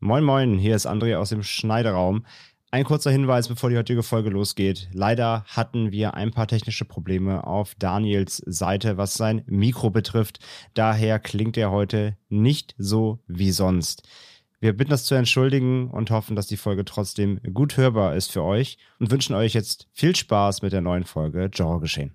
Moin Moin, hier ist André aus dem Schneideraum. Ein kurzer Hinweis, bevor die heutige Folge losgeht. Leider hatten wir ein paar technische Probleme auf Daniels Seite, was sein Mikro betrifft. Daher klingt er heute nicht so wie sonst. Wir bitten das zu entschuldigen und hoffen, dass die Folge trotzdem gut hörbar ist für euch und wünschen euch jetzt viel Spaß mit der neuen Folge Genre Geschehen.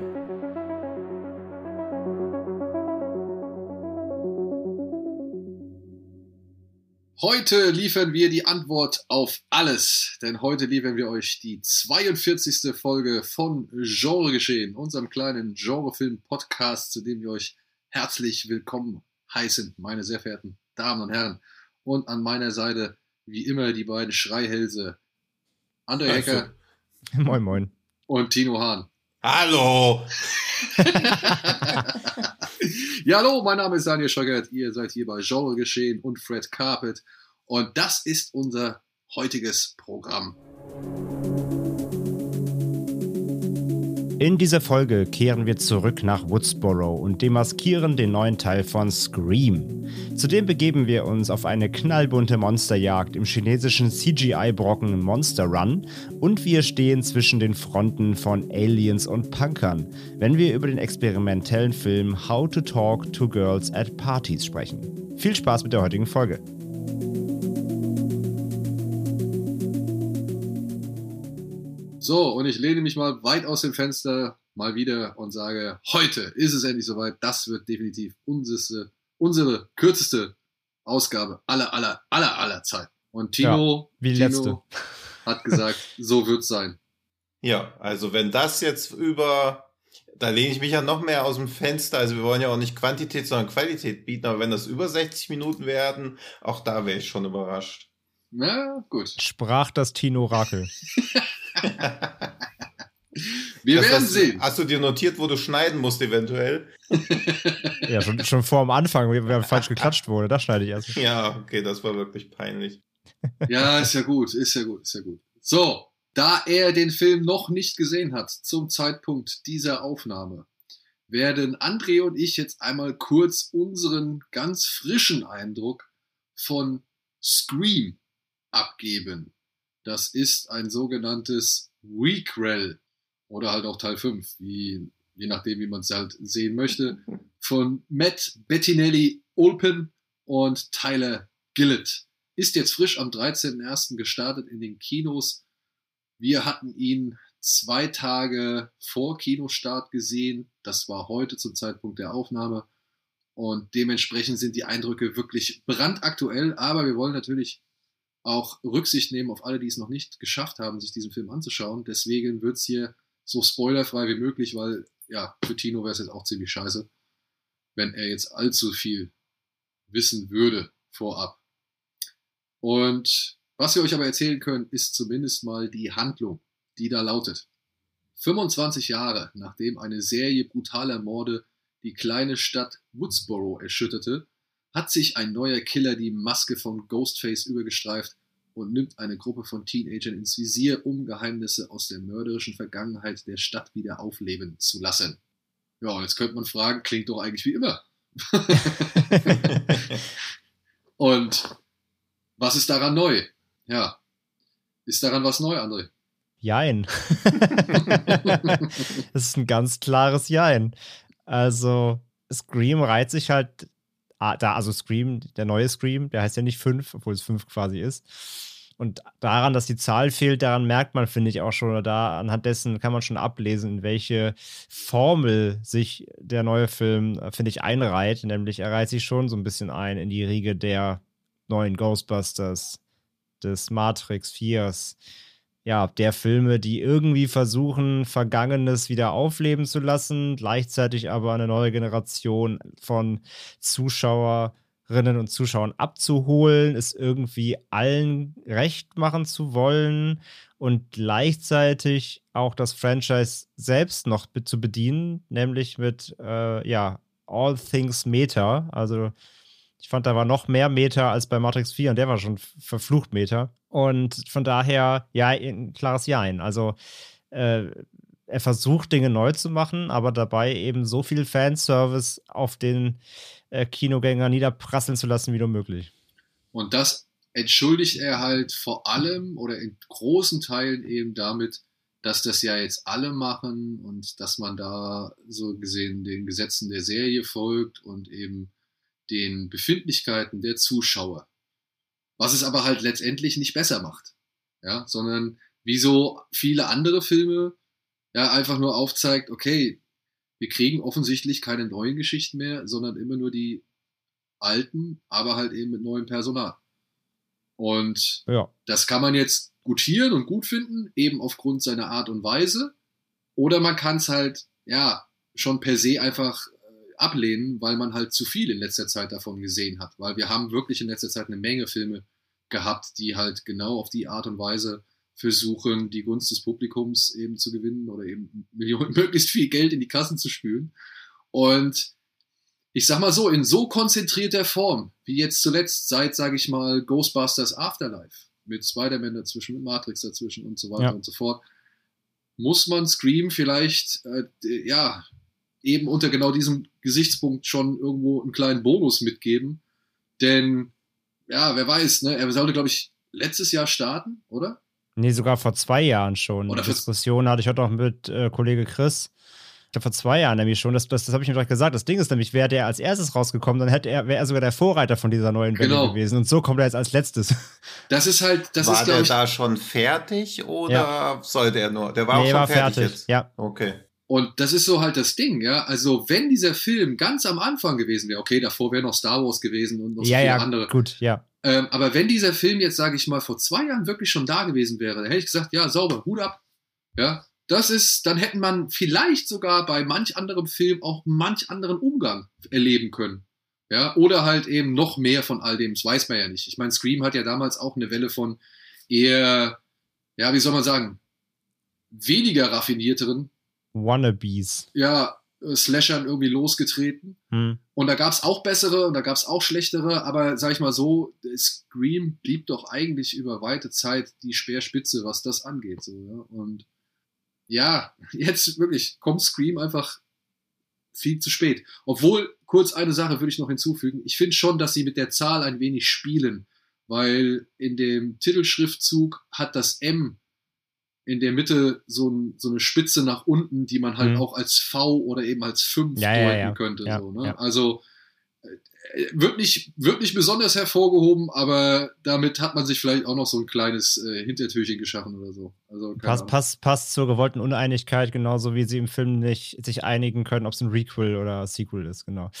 Heute liefern wir die Antwort auf alles, denn heute liefern wir euch die 42. Folge von Genre Geschehen, unserem kleinen Genrefilm-Podcast, zu dem wir euch herzlich willkommen heißen, meine sehr verehrten Damen und Herren. Und an meiner Seite, wie immer, die beiden Schreihälse, André Hecker. Moin, moin. Und Tino Hahn. Hallo! ja, hallo, mein Name ist Daniel Schöckert. Ihr seid hier bei Genre Geschehen und Fred Carpet. Und das ist unser heutiges Programm. In dieser Folge kehren wir zurück nach Woodsboro und demaskieren den neuen Teil von Scream. Zudem begeben wir uns auf eine knallbunte Monsterjagd im chinesischen CGI-Brocken Monster Run und wir stehen zwischen den Fronten von Aliens und Punkern, wenn wir über den experimentellen Film How to Talk to Girls at Parties sprechen. Viel Spaß mit der heutigen Folge. So, und ich lehne mich mal weit aus dem Fenster mal wieder und sage, heute ist es endlich soweit. Das wird definitiv unsere, unsere kürzeste Ausgabe aller, aller, aller, aller Zeit. Und Tino, ja, wie Tino letzte. hat gesagt, so wird es sein. Ja, also wenn das jetzt über, da lehne ich mich ja noch mehr aus dem Fenster. Also wir wollen ja auch nicht Quantität, sondern Qualität bieten. Aber wenn das über 60 Minuten werden, auch da wäre ich schon überrascht. Na, gut. Sprach das Tino Rakel. Wir Das werden hast, sehen. Hast du dir notiert, wo du schneiden musst eventuell? Ja, schon, schon vor am Anfang, wie falsch geklatscht wurde. Das schneide ich erst. Ja, okay, das war wirklich peinlich. Ja, ist ja gut, ist ja gut, ist ja gut. So, da er den Film noch nicht gesehen hat zum Zeitpunkt dieser Aufnahme, werden André und ich jetzt einmal kurz unseren ganz frischen Eindruck von Scream abgeben. Das ist ein sogenanntes Requel oder halt auch Teil 5, wie, je nachdem, wie man es halt sehen möchte, von Matt Bettinelli Olpen und Tyler Gillett. Ist jetzt frisch am 13.01. gestartet in den Kinos. Wir hatten ihn zwei Tage vor Kinostart gesehen. Das war heute zum Zeitpunkt der Aufnahme. Und dementsprechend sind die Eindrücke wirklich brandaktuell. Aber wir wollen natürlich auch Rücksicht nehmen auf alle, die es noch nicht geschafft haben, sich diesen Film anzuschauen. Deswegen wird es hier so spoilerfrei wie möglich, weil ja, für Tino wäre es jetzt auch ziemlich scheiße, wenn er jetzt allzu viel wissen würde vorab. Und was wir euch aber erzählen können, ist zumindest mal die Handlung, die da lautet. 25 Jahre nachdem eine Serie brutaler Morde die kleine Stadt Woodsboro erschütterte, hat sich ein neuer Killer die Maske von Ghostface übergestreift und nimmt eine Gruppe von Teenagern ins Visier, um Geheimnisse aus der mörderischen Vergangenheit der Stadt wieder aufleben zu lassen. Ja, und jetzt könnte man fragen, klingt doch eigentlich wie immer. und was ist daran neu? Ja. Ist daran was neu, André? Jein. das ist ein ganz klares Jein. Also, Scream reiht sich halt da, also Scream, der neue Scream, der heißt ja nicht 5, obwohl es 5 quasi ist. Und daran, dass die Zahl fehlt, daran merkt man, finde ich auch schon, oder da anhand dessen kann man schon ablesen, in welche Formel sich der neue Film, äh, finde ich, einreiht. Nämlich er reiht sich schon so ein bisschen ein in die Riege der neuen Ghostbusters, des Matrix 4s, ja, der Filme, die irgendwie versuchen, Vergangenes wieder aufleben zu lassen, gleichzeitig aber eine neue Generation von Zuschauerinnen und Zuschauern abzuholen, es irgendwie allen recht machen zu wollen und gleichzeitig auch das Franchise selbst noch zu bedienen, nämlich mit, äh, ja, All Things Meta. Also ich fand, da war noch mehr Meta als bei Matrix 4 und der war schon verflucht Meta. Und von daher, ja, ein klares Jein. Also äh, er versucht Dinge neu zu machen, aber dabei eben so viel Fanservice auf den äh, Kinogänger niederprasseln zu lassen wie nur möglich. Und das entschuldigt er halt vor allem oder in großen Teilen eben damit, dass das ja jetzt alle machen und dass man da so gesehen den Gesetzen der Serie folgt und eben den Befindlichkeiten der Zuschauer. Was es aber halt letztendlich nicht besser macht. Ja, sondern wie so viele andere Filme ja einfach nur aufzeigt, okay, wir kriegen offensichtlich keine neuen Geschichten mehr, sondern immer nur die alten, aber halt eben mit neuem Personal. Und ja. das kann man jetzt gutieren und gut finden, eben aufgrund seiner Art und Weise. Oder man kann es halt, ja, schon per se einfach ablehnen, weil man halt zu viel in letzter Zeit davon gesehen hat. Weil wir haben wirklich in letzter Zeit eine Menge Filme gehabt, die halt genau auf die Art und Weise versuchen, die Gunst des Publikums eben zu gewinnen oder eben Millionen, möglichst viel Geld in die Kassen zu spülen. Und ich sag mal so, in so konzentrierter Form, wie jetzt zuletzt seit, sage ich mal, Ghostbusters Afterlife, mit Spider-Man dazwischen, mit Matrix dazwischen und so weiter ja. und so fort, muss man Scream vielleicht, äh, ja, eben unter genau diesem Gesichtspunkt schon irgendwo einen kleinen Bonus mitgeben. Denn, ja, wer weiß, ne, er sollte, glaube ich, letztes Jahr starten, oder? Nee, sogar vor zwei Jahren schon. Oder Die Diskussion hatte ich heute auch mit äh, Kollege Chris. Ich glaube, vor zwei Jahren nämlich schon. Das, das, das habe ich mir direkt gesagt. Das Ding ist nämlich, wäre der als erstes rausgekommen, dann hätte er, wäre er sogar der Vorreiter von dieser neuen Welle genau. gewesen. Und so kommt er jetzt als letztes. Das ist halt, das war ist, der ich, da schon fertig oder ja. sollte er nur? Der war nee, auch schon war fertig, fertig jetzt. Ja. Okay. Und das ist so halt das Ding, ja. Also, wenn dieser Film ganz am Anfang gewesen wäre, okay, davor wäre noch Star Wars gewesen und noch ja, viele ja, andere. Gut, ja. Ähm, aber wenn dieser Film jetzt, sage ich mal, vor zwei Jahren wirklich schon da gewesen wäre, dann hätte ich gesagt, ja, sauber, Hut ab. Ja, das ist, dann hätten man vielleicht sogar bei manch anderem Film auch manch anderen Umgang erleben können. Ja, oder halt eben noch mehr von all dem, das weiß man ja nicht. Ich meine, Scream hat ja damals auch eine Welle von eher, ja, wie soll man sagen, weniger raffinierteren Wannabes. Ja, äh, Slashern irgendwie losgetreten. Hm. Und da gab es auch bessere und da gab es auch schlechtere, aber sag ich mal so, Scream blieb doch eigentlich über weite Zeit die Speerspitze, was das angeht. So, ja? Und ja, jetzt wirklich kommt Scream einfach viel zu spät. Obwohl, kurz eine Sache würde ich noch hinzufügen. Ich finde schon, dass sie mit der Zahl ein wenig spielen, weil in dem Titelschriftzug hat das M in der Mitte so, ein, so, eine Spitze nach unten, die man halt mhm. auch als V oder eben als 5 ja, deuten ja, ja. könnte. So, ne? Also äh, wird nicht, wird nicht besonders hervorgehoben, aber damit hat man sich vielleicht auch noch so ein kleines äh, Hintertürchen geschaffen oder so. Also, passt, passt, passt zur gewollten Uneinigkeit, genauso wie sie im Film nicht sich einigen können, ob es ein Requel oder Sequel ist, genau.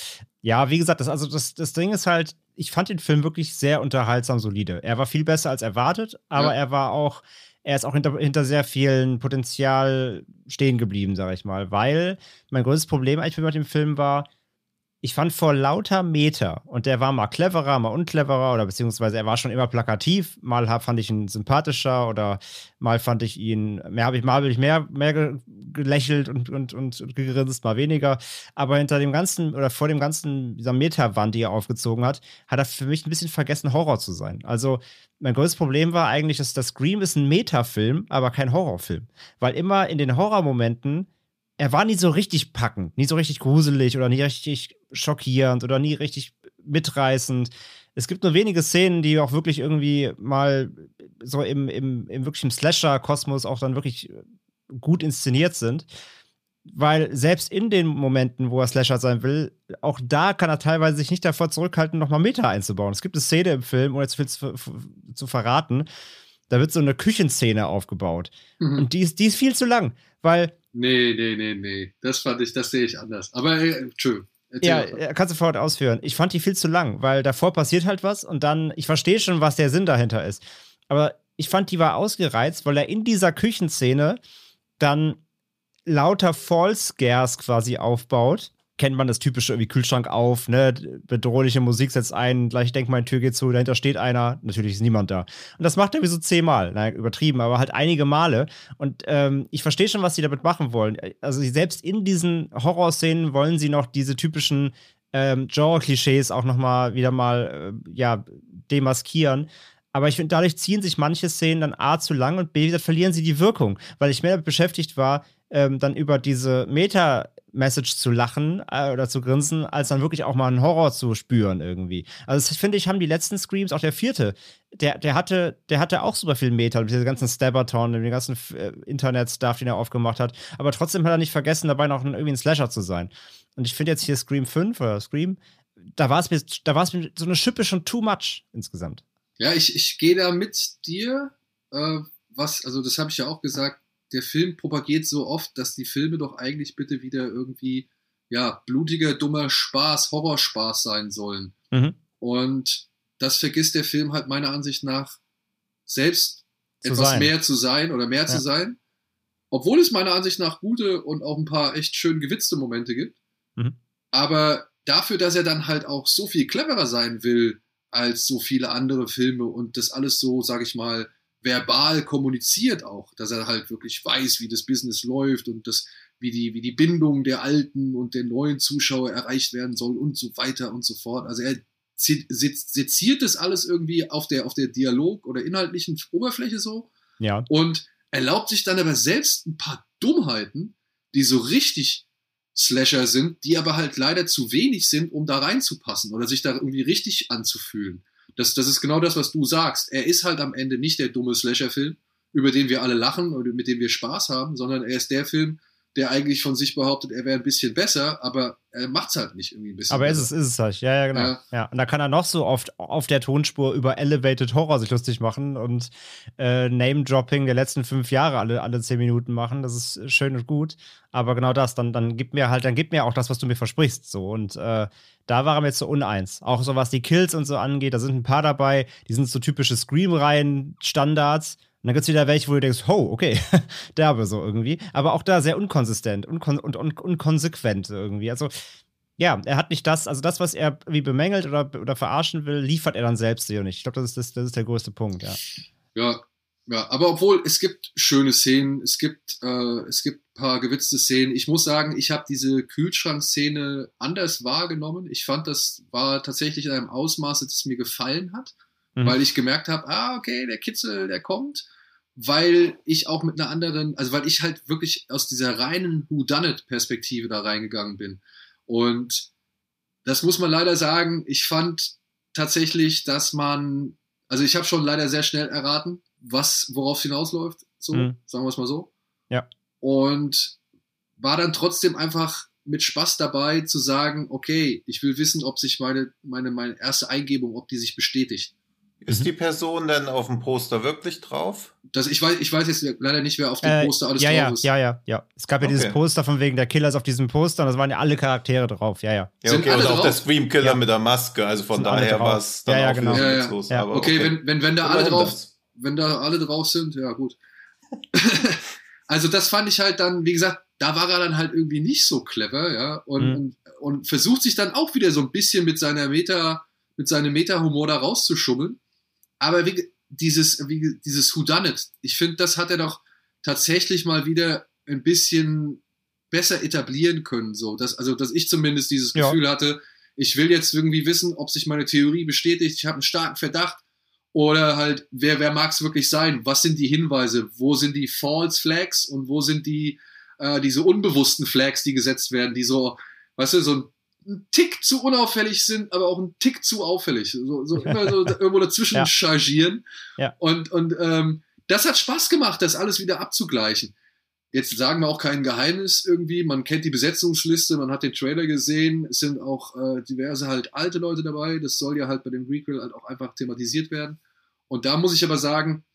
Ja, wie gesagt, das, also das, das Ding ist halt, ich fand den Film wirklich sehr unterhaltsam solide. Er war viel besser als erwartet, aber er war auch er ist auch hinter, hinter sehr vielen Potenzial stehen geblieben, sage ich mal. Weil mein größtes Problem eigentlich mit dem Film war, ich fand vor lauter Meter, und der war mal cleverer, mal uncleverer, oder beziehungsweise er war schon immer plakativ, mal fand ich ihn sympathischer oder mal fand ich ihn, mehr habe ich, mal habe ich mehr, mehr gelächelt und, und, und, gegrinst, mal weniger. Aber hinter dem ganzen, oder vor dem ganzen, dieser Meta-Wand, die er aufgezogen hat, hat er für mich ein bisschen vergessen, Horror zu sein. Also, mein größtes Problem war eigentlich, dass das Scream ist ein Meta-Film, aber kein Horrorfilm. Weil immer in den Horrormomenten er war nie so richtig packend, nie so richtig gruselig oder nie richtig schockierend oder nie richtig mitreißend. Es gibt nur wenige Szenen, die auch wirklich irgendwie mal so im, im, im wirklichen Slasher-Kosmos auch dann wirklich gut inszeniert sind. Weil selbst in den Momenten, wo er Slasher sein will, auch da kann er teilweise sich nicht davor zurückhalten, nochmal Meta einzubauen. Es gibt eine Szene im Film, ohne jetzt viel zu, zu verraten, da wird so eine Küchenszene aufgebaut. Mhm. Und die ist, die ist viel zu lang, weil Nee, nee, nee, nee. Das fand ich, das sehe ich anders. Aber äh, schön. Ja, kannst du sofort ausführen. Ich fand die viel zu lang, weil davor passiert halt was und dann, ich verstehe schon, was der Sinn dahinter ist. Aber ich fand, die war ausgereizt, weil er in dieser Küchenszene dann lauter False Scares quasi aufbaut kennt man das typische irgendwie Kühlschrank auf, ne, bedrohliche Musik setzt ein, gleich denkt man, Tür geht zu, dahinter steht einer, natürlich ist niemand da. Und das macht er wie so zehnmal, naja, übertrieben, aber halt einige Male. Und ähm, ich verstehe schon, was sie damit machen wollen. Also selbst in diesen Horrorszenen wollen sie noch diese typischen ähm, Genre-Klischees auch nochmal wieder mal, äh, ja, demaskieren. Aber ich finde, dadurch ziehen sich manche Szenen dann A zu lang und B, verlieren sie die Wirkung, weil ich mehr beschäftigt war, ähm, dann über diese Meta-Message zu lachen äh, oder zu grinsen, als dann wirklich auch mal einen Horror zu spüren irgendwie. Also das finde ich, haben die letzten Screams, auch der vierte, der, der hatte, der hatte auch super viel Meta, mit diesem ganzen Stabberton, mit dem ganzen äh, Internet-Stuff, den er aufgemacht hat. Aber trotzdem hat er nicht vergessen, dabei noch ein, irgendwie ein Slasher zu sein. Und ich finde jetzt hier Scream 5 oder Scream, da war es mir, da war es mir so eine Schippe schon too much insgesamt. Ja, ich, ich gehe da mit dir. Äh, was, also das habe ich ja auch gesagt, der Film propagiert so oft, dass die Filme doch eigentlich bitte wieder irgendwie, ja, blutiger, dummer Spaß, Horrorspaß sein sollen. Mhm. Und das vergisst der Film halt meiner Ansicht nach selbst zu etwas sein. mehr zu sein oder mehr ja. zu sein. Obwohl es meiner Ansicht nach gute und auch ein paar echt schön gewitzte Momente gibt. Mhm. Aber dafür, dass er dann halt auch so viel cleverer sein will, als so viele andere Filme und das alles so, sag ich mal, verbal kommuniziert auch, dass er halt wirklich weiß, wie das Business läuft und das, wie die, wie die Bindung der alten und der neuen Zuschauer erreicht werden soll und so weiter und so fort. Also er seziert das alles irgendwie auf der, auf der Dialog- oder inhaltlichen Oberfläche so. Ja. Und erlaubt sich dann aber selbst ein paar Dummheiten, die so richtig Slasher sind, die aber halt leider zu wenig sind, um da reinzupassen oder sich da irgendwie richtig anzufühlen. Das, das ist genau das, was du sagst. Er ist halt am Ende nicht der dumme Slasher-Film, über den wir alle lachen oder mit dem wir Spaß haben, sondern er ist der Film, der eigentlich von sich behauptet, er wäre ein bisschen besser, aber er macht es halt nicht irgendwie ein bisschen. Aber besser. ist es, ist es halt, ja, ja, genau. Ja. ja. Und da kann er noch so oft auf der Tonspur über Elevated Horror sich lustig machen und äh, Name-Dropping der letzten fünf Jahre alle, alle zehn Minuten machen. Das ist schön und gut. Aber genau das, dann, dann gib mir halt, dann gib mir auch das, was du mir versprichst. So. Und äh, da war er mir zu uneins. Auch so was die Kills und so angeht, da sind ein paar dabei, die sind so typische Scream-Reihen-Standards und dann gibt es wieder welche, wo du denkst, oh, okay, derbe so irgendwie. Aber auch da sehr unkonsistent unkon und, und unkonsequent irgendwie. Also, ja, er hat nicht das, also das, was er wie bemängelt oder, oder verarschen will, liefert er dann selbst hier nicht. Ich glaube, das ist, das, das ist der größte Punkt, ja. Ja, ja, aber obwohl es gibt schöne Szenen, es gibt, äh, es gibt ein paar gewitzte Szenen. Ich muss sagen, ich habe diese Kühlschrankszene anders wahrgenommen. Ich fand, das war tatsächlich in einem Ausmaß, das mir gefallen hat mhm. weil ich gemerkt habe, ah, okay, der Kitzel, der kommt, weil ich auch mit einer anderen, also weil ich halt wirklich aus dieser reinen Whodunit-Perspektive da reingegangen bin. Und das muss man leider sagen, ich fand tatsächlich, dass man, also ich habe schon leider sehr schnell erraten, was, worauf es hinausläuft, so, mhm. sagen wir es mal so. Ja. Und war dann trotzdem einfach mit Spaß dabei zu sagen, okay, ich will wissen, ob sich meine, meine, meine erste Eingebung, ob die sich bestätigt. Ist mhm. die Person denn auf dem Poster wirklich drauf? Das, ich, weiß, ich weiß jetzt leider nicht, wer auf dem äh, Poster alles ja, drauf ja, ist. Ja, ja, ja. Es gab ja okay. dieses Poster von wegen der Killer ist auf diesem Poster und das waren ja alle Charaktere drauf. Ja, ja. Ja, okay, und auch der Scream Killer ja. mit der Maske. Also von sind daher war es dann ja, ja, genau. ja, ja. ja. Aber okay, okay, Wenn, wenn, wenn da alle drauf, wenn da alle drauf sind, ja gut. also das fand ich halt dann, wie gesagt, da war er dann halt irgendwie nicht so clever, ja, und, mhm. und, und versucht sich dann auch wieder so ein bisschen mit seiner Meta, mit seinem Meta-Humor da rauszuschummeln. Aber wie, dieses, wie, dieses Whodunit, ich finde, das hat er doch tatsächlich mal wieder ein bisschen besser etablieren können. So, dass, also, dass ich zumindest dieses Gefühl ja. hatte, ich will jetzt irgendwie wissen, ob sich meine Theorie bestätigt, ich habe einen starken Verdacht. Oder halt, wer, wer mag es wirklich sein? Was sind die Hinweise? Wo sind die False Flags und wo sind die, äh, diese unbewussten Flags, die gesetzt werden, die so, weißt du, so ein ein Tick zu unauffällig sind, aber auch ein Tick zu auffällig. So, so immer so irgendwo dazwischen ja. chargieren. Ja. Und, und ähm, das hat Spaß gemacht, das alles wieder abzugleichen. Jetzt sagen wir auch kein Geheimnis irgendwie. Man kennt die Besetzungsliste, man hat den Trailer gesehen. Es sind auch äh, diverse halt alte Leute dabei. Das soll ja halt bei dem Requel halt auch einfach thematisiert werden. Und da muss ich aber sagen,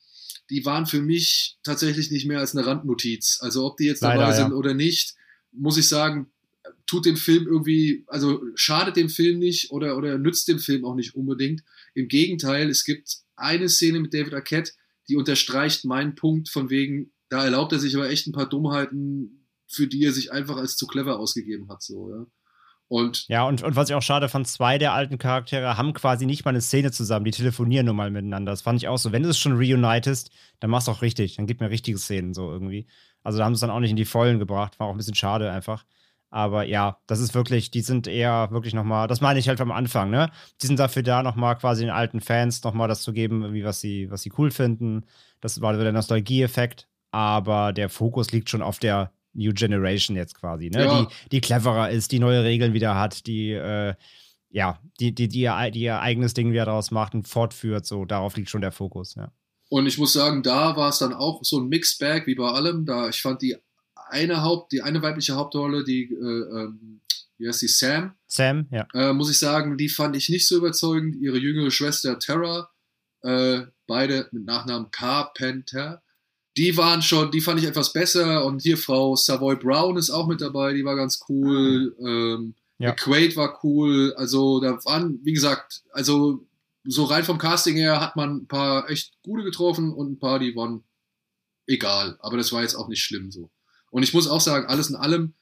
die waren für mich tatsächlich nicht mehr als eine Randnotiz. Also ob die jetzt Leider, dabei sind ja. oder nicht, muss ich sagen, tut dem Film irgendwie, also schadet dem Film nicht oder, oder nützt dem Film auch nicht unbedingt. Im Gegenteil, es gibt eine Szene mit David Arquette, die unterstreicht meinen Punkt von wegen, da erlaubt er sich aber echt ein paar Dummheiten, für die er sich einfach als zu clever ausgegeben hat, so, ja. Und Ja, und, und was ich auch schade fand, zwei der alten Charaktere haben quasi nicht mal eine Szene zusammen, die telefonieren nur mal miteinander. Das fand ich auch so. Wenn du es schon reunitest, dann mach's auch richtig. Dann gib mir richtige Szenen so irgendwie. Also da haben sie es dann auch nicht in die Vollen gebracht. War auch ein bisschen schade einfach. Aber ja, das ist wirklich, die sind eher wirklich nochmal, das meine ich halt am Anfang, ne? Die sind dafür da, nochmal quasi den alten Fans nochmal das zu geben, irgendwie, was sie, was sie cool finden. Das war der Nostalgie-Effekt. Aber der Fokus liegt schon auf der New Generation jetzt quasi, ne? Ja. Die, die cleverer ist, die neue Regeln wieder hat, die, äh, ja, die, die, die, ihr, die ihr eigenes Ding wieder daraus macht und fortführt. So, darauf liegt schon der Fokus, ja. Und ich muss sagen, da war es dann auch so ein Mixed Bag wie bei allem. Da ich fand die eine Haupt, die eine weibliche Hauptrolle, die, äh, ähm, wie heißt die, Sam, Sam, ja. äh, muss ich sagen, die fand ich nicht so überzeugend. Ihre jüngere Schwester Tara, äh, beide mit Nachnamen Carpenter, die waren schon, die fand ich etwas besser. Und hier Frau Savoy Brown ist auch mit dabei, die war ganz cool. Ähm, Ja. McQuaid war cool. Also da waren, wie gesagt, also so rein vom Casting her hat man ein paar echt gute getroffen und ein paar, die waren egal. Aber das war jetzt auch nicht schlimm so. Und ich muss auch sagen, alles in allem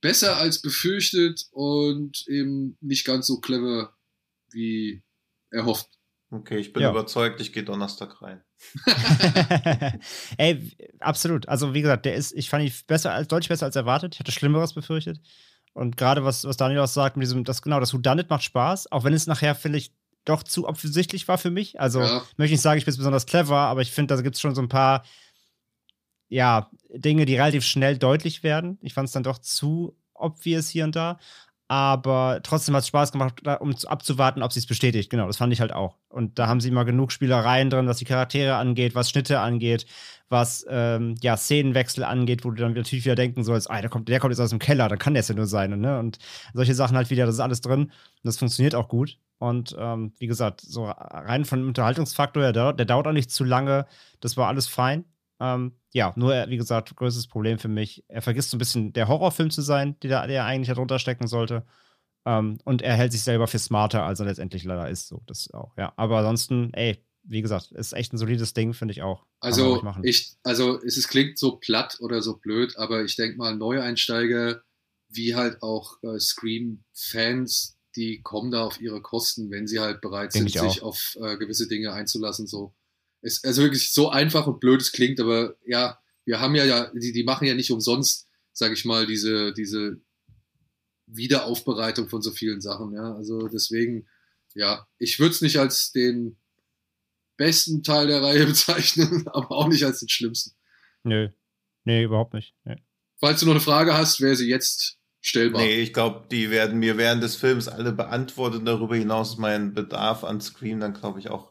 besser als befürchtet und eben nicht ganz so clever wie erhofft. Okay, ich bin Ja. überzeugt, ich gehe Donnerstag rein. Ey, absolut. Also, wie gesagt, der ist, ich fand ihn besser als, deutlich besser als erwartet. Ich hatte Schlimmeres befürchtet. Und gerade was, was Daniel auch sagt, mit diesem, das, genau, das Whodunit macht Spaß, auch wenn es nachher vielleicht doch zu offensichtlich war für mich. Also, Ja. möchte nicht sagen, ich bin besonders clever, aber ich finde, da gibt es schon so ein paar, ja, Dinge, die relativ schnell deutlich werden. Ich fand es dann doch zu obvious hier und da. Aber trotzdem hat es Spaß gemacht, um zu- abzuwarten, ob sie es bestätigt. Genau, das fand ich halt auch. Und da haben sie mal genug Spielereien drin, was die Charaktere angeht, was Schnitte angeht, was ähm, ja, Szenenwechsel angeht, wo du dann natürlich wieder denken sollst, ah, der kommt, der kommt jetzt aus dem Keller, dann kann der es ja nur sein. Und, ne? und solche Sachen halt wieder, das ist alles drin. Und das funktioniert auch gut. Und ähm, wie gesagt, so rein von Unterhaltungsfaktor der, der dauert auch nicht zu lange. Das war alles fein. Ähm, ja, nur, äh, wie gesagt, größtes Problem für mich. Er vergisst so ein bisschen, der Horrorfilm zu sein, der, der eigentlich darunter stecken sollte. Ähm, und er hält sich selber für smarter, als er letztendlich leider ist. So, das auch, ja. Aber ansonsten, ey, wie gesagt, ist echt ein solides Ding, finde ich auch. Also ich, also es ist, klingt so platt oder so blöd, aber ich denke mal, Neueinsteiger, wie halt auch äh, Scream-Fans, die kommen da auf ihre Kosten, wenn sie halt bereit Denk sind, sich auf äh, gewisse Dinge einzulassen. So. Es, also wirklich so einfach und blöd es klingt, aber ja, wir haben ja, ja die, die machen ja nicht umsonst, sage ich mal, diese, diese Wiederaufbereitung von so vielen Sachen. Ja, also deswegen, ja, ich würde es nicht als den besten Teil der Reihe bezeichnen, aber auch nicht als den schlimmsten. Nö. Nee, überhaupt nicht. Nee. Falls du noch eine Frage hast, wäre sie jetzt stellbar. Nee, ich glaube, die werden mir während des Films alle beantwortet. Darüber hinaus ist mein Bedarf an Scream dann, glaube ich, auch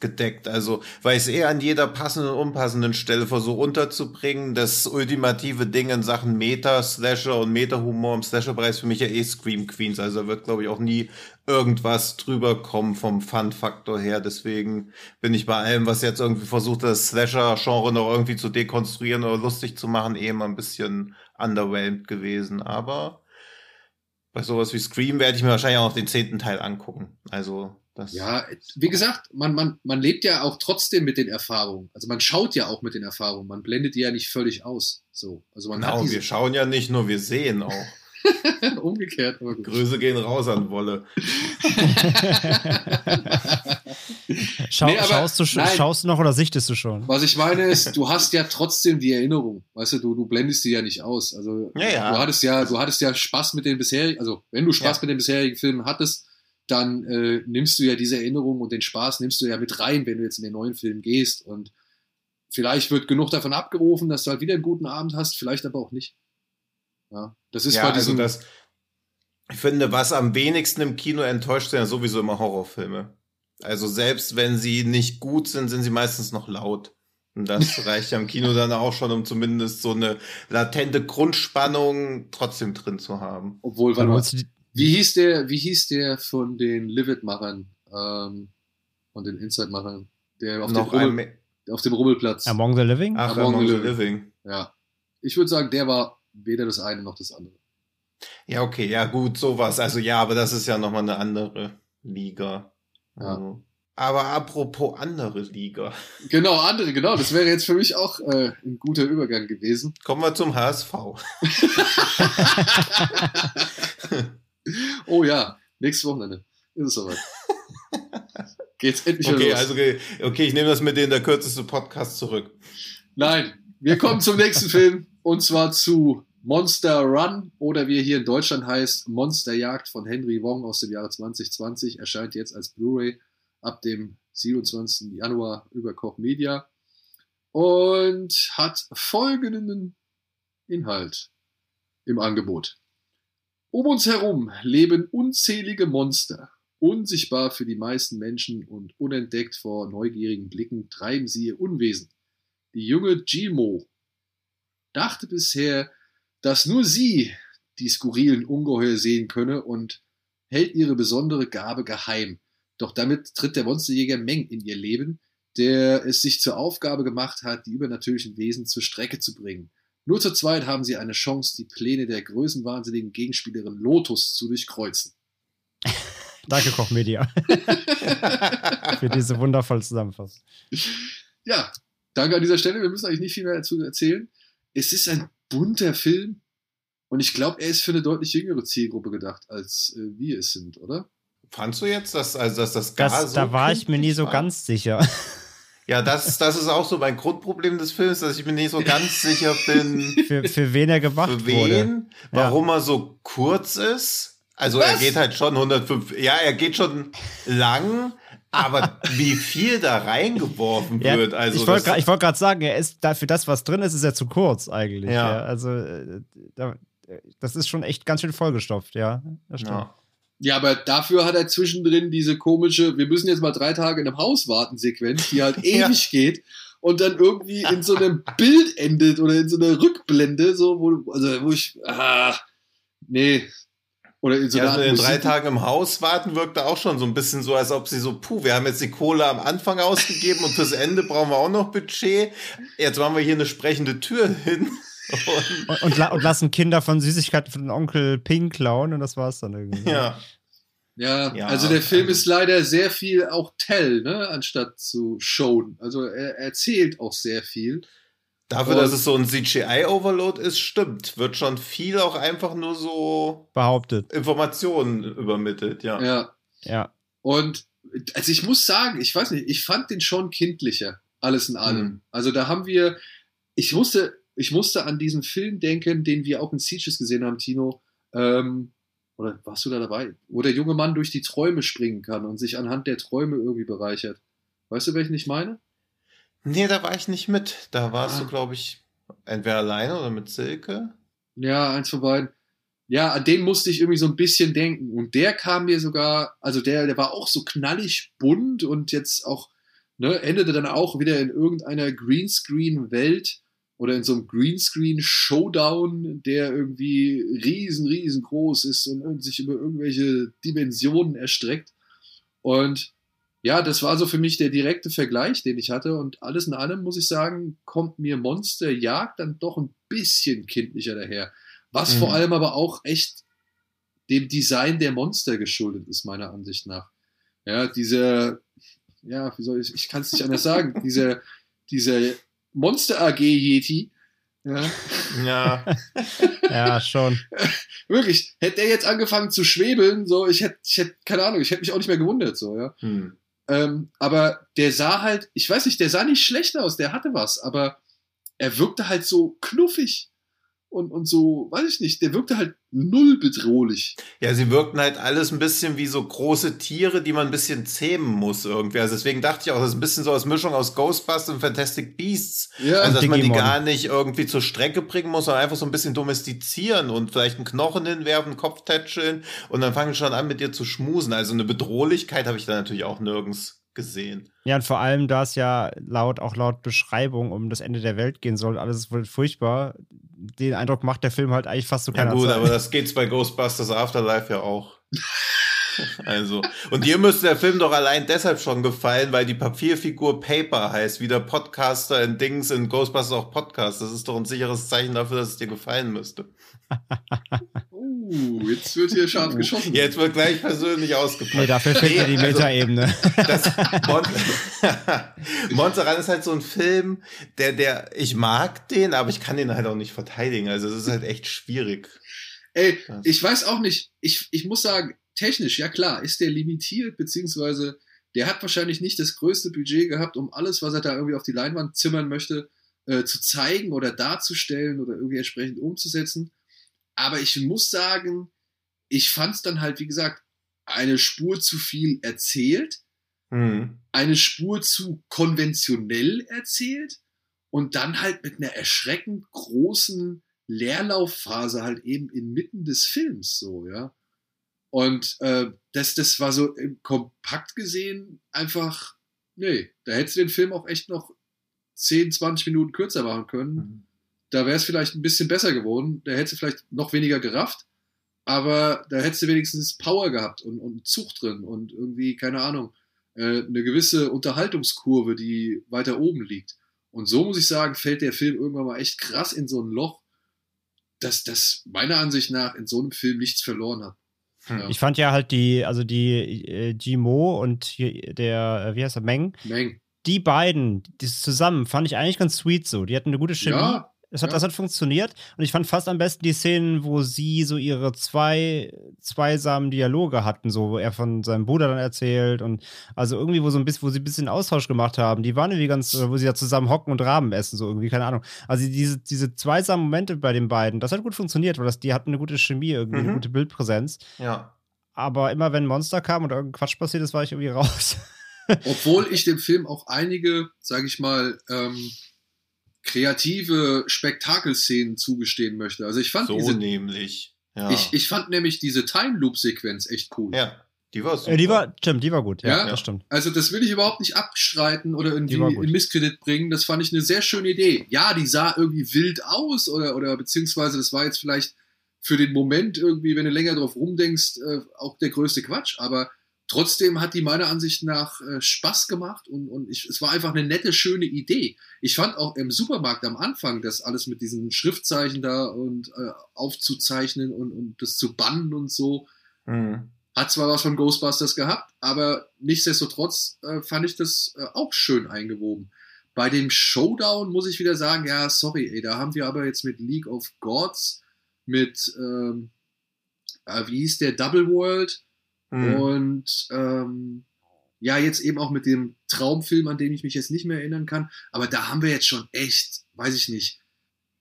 gedeckt. Also, weil ich es eher an jeder passenden und unpassenden Stelle versuche unterzubringen. Das ultimative Ding in Sachen Meta-Slasher und Meta-Humor im Slasher-Bereich ist für mich ja eh Scream Queens. Also da wird, glaube ich, auch nie irgendwas drüber kommen vom Fun-Faktor her. Deswegen bin ich bei allem, was jetzt irgendwie versucht, das Slasher-Genre noch irgendwie zu dekonstruieren oder lustig zu machen, eh immer ein bisschen underwhelmed gewesen. Aber bei sowas wie Scream werde ich mir wahrscheinlich auch noch den zehnten Teil angucken. Also das. Ja, wie gesagt, man, man, man lebt ja auch trotzdem mit den Erfahrungen. Also man schaut ja auch mit den Erfahrungen. Man blendet die ja nicht völlig aus. So. Also man Genau, hat wir schauen ja nicht nur, wir sehen auch. umgekehrt. Grüße gehen raus an Wolle. Schau, Nee, aber- schaust, du, nein. schaust du noch oder sichtest du schon? Was ich meine ist, du hast ja trotzdem die Erinnerung. Weißt du, du, du blendest die ja nicht aus. Also Ja, ja. du hattest ja, du hattest ja Spaß mit den bisherigen, also wenn du Spaß Ja. mit den bisherigen Filmen hattest, dann äh, nimmst du ja diese Erinnerung und den Spaß nimmst du ja mit rein, wenn du jetzt in den neuen Film gehst. Und vielleicht wird genug davon abgerufen, dass du halt wieder einen guten Abend hast, vielleicht aber auch nicht. Ja, das ist ja, bei also diesem, das. Ich finde, was am wenigsten im Kino enttäuscht, sind ja sowieso immer Horrorfilme. Also selbst wenn sie nicht gut sind, sind sie meistens noch laut. Und das reicht ja im Kino dann auch schon, um zumindest so eine latente Grundspannung trotzdem drin zu haben. obwohl, Dann warte wie hieß der, wie hieß der von den Livid-Machern, ähm, von den Inside-Machern, der auf, dem noch Rummel, ein, auf dem Rummelplatz. Among the Living? ach, Among Among the the Living. Ja. Ich würde sagen, der war weder das eine noch das andere. Ja, okay, ja, gut, sowas. Also ja, aber das ist ja nochmal eine andere Liga. Ja. Also. Aber apropos andere Liga. Genau, andere, genau. Das wäre jetzt für mich auch äh, ein guter Übergang gewesen. Kommen wir zum HSV. Oh ja, nächstes Wochenende. Ist es soweit. Geht's endlich Okay, los. also okay, ich nehme das mit in der kürzeste Podcast zurück. Nein, wir kommen zum nächsten Film und zwar zu Monster Run oder wie er hier in Deutschland heißt, Monsterjagd von Henry Wong aus dem Jahre 2020. Erscheint jetzt als Blu-ray ab dem 27. Januar über Koch Media und hat folgenden Inhalt im Angebot. Um uns herum leben unzählige Monster. Unsichtbar für die meisten Menschen und unentdeckt vor neugierigen Blicken treiben sie ihr Unwesen. Die junge Jimo dachte bisher, dass nur sie die skurrilen Ungeheuer sehen könne und hält ihre besondere Gabe geheim. Doch damit tritt der Monsterjäger Meng in ihr Leben, der es sich zur Aufgabe gemacht hat, die übernatürlichen Wesen zur Strecke zu bringen. Nur zu zweit haben sie eine Chance, die Pläne der größenwahnsinnigen Gegenspielerin Lotus zu durchkreuzen. Danke, Koch Media. Für diese wundervolle Zusammenfassung. Ja, danke an dieser Stelle. Wir müssen eigentlich nicht viel mehr dazu erzählen. Es ist ein bunter Film und ich glaube, er ist für eine deutlich jüngere Zielgruppe gedacht, als äh, wir es sind, oder? Fandst du jetzt, dass, also, dass das gar Das, so da war ich mir nie so war? ganz sicher. Ja, das, das ist auch so mein Grundproblem des Films, dass ich mir nicht so ganz sicher bin, Für, für wen er gemacht für wurde. wen, warum er so kurz ist. Also er Was? geht halt schon 105, ja, er geht schon lang, aber wie viel da reingeworfen Ja, wird, also ich wollte gerade sagen, er ist da für das, was drin ist, ist er zu kurz eigentlich. Ja. Ja. also äh, da, das ist schon echt ganz schön vollgestopft, ja. Das stimmt. ja. Ja, aber dafür hat er zwischendrin diese komische, wir müssen jetzt mal drei Tage in einem Haus warten Sequenz, die halt Ja. ewig geht und dann irgendwie in so einem Bild endet oder in so einer Rückblende, so, wo, also, wo ich, ah, nee. Oder in so Ja, einer also in drei Tagen im Haus warten wirkte auch schon so ein bisschen so, als ob sie so, puh, wir haben jetzt die Kohle am Anfang ausgegeben und fürs Ende brauchen wir auch noch Budget. Jetzt machen wir hier eine sprechende Tür hin. Und, Und, und, la und lassen Kinder von Süßigkeiten von Onkel Pink klauen und das war's dann irgendwie. ja. Ja, Ja, also der Film ist leider sehr viel auch tell, ne, anstatt zu showen. Also er erzählt auch sehr viel. Dafür, Und- dass es so ein CGI-Overload ist, stimmt. Wird schon viel auch einfach nur so Behauptet. Informationen übermittelt, ja. Ja. Ja. Und also ich muss sagen, ich weiß nicht, ich fand den schon kindlicher, alles in allem. Mhm. Also da haben wir, ich musste, ich musste an diesen Film denken, den wir auch in Sieges gesehen haben, Tino. Ähm, oder warst du da dabei? Wo der junge Mann durch die Träume springen kann und sich anhand der Träume irgendwie bereichert. Weißt du, welchen ich meine? Nee, da war ich nicht mit. Da warst Ah. du, glaube ich, entweder alleine oder mit Silke. Ja, eins von beiden. Ja, an den musste ich irgendwie so ein bisschen denken. Und der kam mir sogar, also der, der war auch so knallig bunt und jetzt auch, ne, endete dann auch wieder in irgendeiner Greenscreen-Welt oder in so einem Greenscreen-Showdown, der irgendwie riesen, riesengroß ist und sich über irgendwelche Dimensionen erstreckt. Und ja, das war so für mich der direkte Vergleich, den ich hatte. Und alles in allem muss ich sagen, kommt mir Monster Jagd dann doch ein bisschen kindlicher daher. Was Mhm. vor allem aber auch echt dem Design der Monster geschuldet ist, meiner Ansicht nach. Ja, dieser, ja, wie soll ich, ich kann es nicht anders sagen, dieser, dieser Monster AG Yeti, ja, Ja. Ja, schon. wirklich, hätte der jetzt angefangen zu schwebeln, so, ich hätte, ich hätte, keine Ahnung, ich hätte mich auch nicht mehr gewundert, so, ja. Hm. Ähm, aber der sah halt, ich weiß nicht, der sah nicht schlecht aus, der hatte was, aber er wirkte halt so knuffig und, und so, weiß ich nicht, der wirkte halt null bedrohlich. Ja, sie wirkten halt alles ein bisschen wie so große Tiere, die man ein bisschen zähmen muss irgendwie. Also deswegen dachte ich auch, das ist ein bisschen so als Mischung aus Ghostbusters und Fantastic Beasts. Ja, Also, dass man die gar nicht irgendwie zur Strecke bringen muss, sondern einfach so ein bisschen domestizieren und vielleicht einen Knochen hinwerfen, einen Kopf tätscheln und dann fangen sie schon an, mit dir zu schmusen. Also eine Bedrohlichkeit habe ich da natürlich auch nirgends gesehen. Ja, und vor allem, da es ja laut, auch laut Beschreibung um das Ende der Welt gehen soll, alles wohl furchtbar, den Eindruck macht der Film halt eigentlich fast so Ja keiner gut, Zeit. aber das geht's bei Ghostbusters Afterlife ja auch. Also, und dir müsste der Film doch allein deshalb schon gefallen, weil die Papierfigur Paper heißt, wie der Podcaster in Dings in Ghostbusters auch Podcast. Das ist doch ein sicheres Zeichen dafür, dass es dir gefallen müsste. Uh, jetzt wird hier scharf geschossen. Jetzt wird gleich persönlich ausgepackt. nee, dafür fehlt mir die also- Metaebene. das Mon Monster Run ist halt so ein Film, der, der, ich mag den, aber ich kann den halt auch nicht verteidigen. Also es ist halt echt schwierig. Ey, ich weiß auch nicht, ich, ich muss sagen, technisch, ja klar, ist der limitiert, beziehungsweise der hat wahrscheinlich nicht das größte Budget gehabt, um alles, was er da irgendwie auf die Leinwand zimmern möchte, äh, zu zeigen oder darzustellen oder irgendwie entsprechend umzusetzen. Aber ich muss sagen, ich fand es dann halt, wie gesagt, eine Spur zu viel erzählt, Mhm. eine Spur zu konventionell erzählt und dann halt mit einer erschreckend großen Leerlaufphase halt eben inmitten des Films so, ja. Und äh, das, das war so im kompakt gesehen einfach, nee, da hättest du den Film auch echt noch 10, 20 Minuten kürzer machen können. Mhm. Da wäre es vielleicht ein bisschen besser geworden. Da hättest du vielleicht noch weniger gerafft, aber da hättest du wenigstens Power gehabt und, und Zug drin und irgendwie, keine Ahnung, äh, eine gewisse Unterhaltungskurve, die weiter oben liegt. Und so muss ich sagen, fällt der Film irgendwann mal echt krass in so ein Loch, dass das meiner Ansicht nach in so einem Film nichts verloren hat. Hm. Ja. Ich fand ja halt die, also die äh, Jimo und der, äh, wie heißt er, Meng, Meng. die beiden, das zusammen, fand ich eigentlich ganz sweet so. Die hatten eine gute Chemie. Ja, Das hat, Ja. das hat funktioniert. Und ich fand fast am besten die Szenen, wo sie so ihre zwei, zweisamen Dialoge hatten, so, wo er von seinem Bruder dann erzählt und also irgendwie, wo so ein bisschen, wo sie ein bisschen Austausch gemacht haben. Die waren irgendwie ganz, wo sie da zusammen hocken und Rahmen essen, so irgendwie, keine Ahnung. Also diese, diese zweisamen Momente bei den beiden, das hat gut funktioniert, weil das, die hatten eine gute Chemie, irgendwie, eine Mhm. gute Bildpräsenz. Ja. Aber immer wenn ein Monster kam und irgendein Quatsch passiert ist, war ich irgendwie raus. Obwohl ich dem Film auch einige, sage ich mal, ähm, kreative Spektakelszenen zugestehen möchte. Also ich fand So diese, nämlich. Ja. ich, ich fand nämlich diese Time Loop Sequenz echt cool. ja. Die war super. Äh, die war, stimmt, die war gut. Ja, Ja? das stimmt. Also das will ich überhaupt nicht abstreiten oder irgendwie in Misskredit bringen. Das fand ich eine sehr schöne Idee. Ja, die sah irgendwie wild aus oder, oder beziehungsweise das war jetzt vielleicht für den Moment irgendwie, wenn du länger drauf rumdenkst, äh, auch der größte Quatsch. Aber trotzdem hat die meiner Ansicht nach äh, Spaß gemacht und, und ich, es war einfach eine nette, schöne Idee. Ich fand auch im Supermarkt am Anfang das alles mit diesen Schriftzeichen da und äh, aufzuzeichnen und, und das zu bannen und so. Mhm. Hat zwar was von Ghostbusters gehabt, aber nichtsdestotrotz äh, fand ich das äh, auch schön eingewoben. Bei dem Showdown muss ich wieder sagen, ja, sorry, ey, da haben wir aber jetzt mit League of Gods, mit, ähm, äh, wie hieß der, Double World Mhm. und ähm, ja, jetzt eben auch mit dem Traumfilm, an den ich mich jetzt nicht mehr erinnern kann, aber da haben wir jetzt schon echt, weiß ich nicht,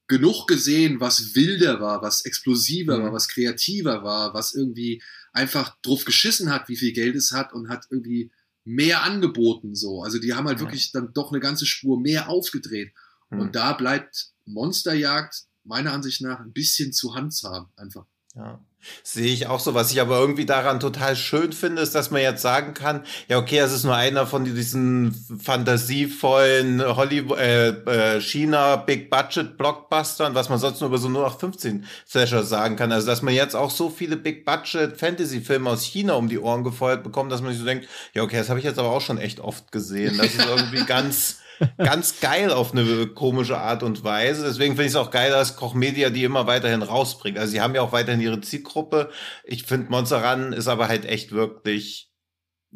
genug gesehen, was wilder war, was explosiver Mhm. war, was kreativer war, was irgendwie einfach drauf geschissen hat, wie viel Geld es hat und hat irgendwie mehr angeboten so. Also die haben halt Ja. wirklich dann doch eine ganze Spur mehr aufgedreht. Mhm. Und da bleibt Monsterjagd meiner Ansicht nach ein bisschen zu handzahm einfach. Ja. Sehe ich auch so. Was ich aber irgendwie daran total schön finde, ist, dass man jetzt sagen kann, ja, okay, es ist nur einer von diesen fantasievollen Hollywood, äh, äh, China Big Budget Blockbustern, was man sonst nur über so nur noch 15 Slasher sagen kann. Also, dass man jetzt auch so viele Big Budget Fantasy Filme aus China um die Ohren gefeuert bekommt, dass man sich so denkt, ja, okay, das habe ich jetzt aber auch schon echt oft gesehen. Das ist irgendwie ganz, ganz geil auf eine komische Art und Weise. Deswegen finde ich es auch geil, dass Koch Media die immer weiterhin rausbringt. Also sie haben ja auch weiterhin ihre Zielgruppe. Ich finde Monster Run ist aber halt echt wirklich,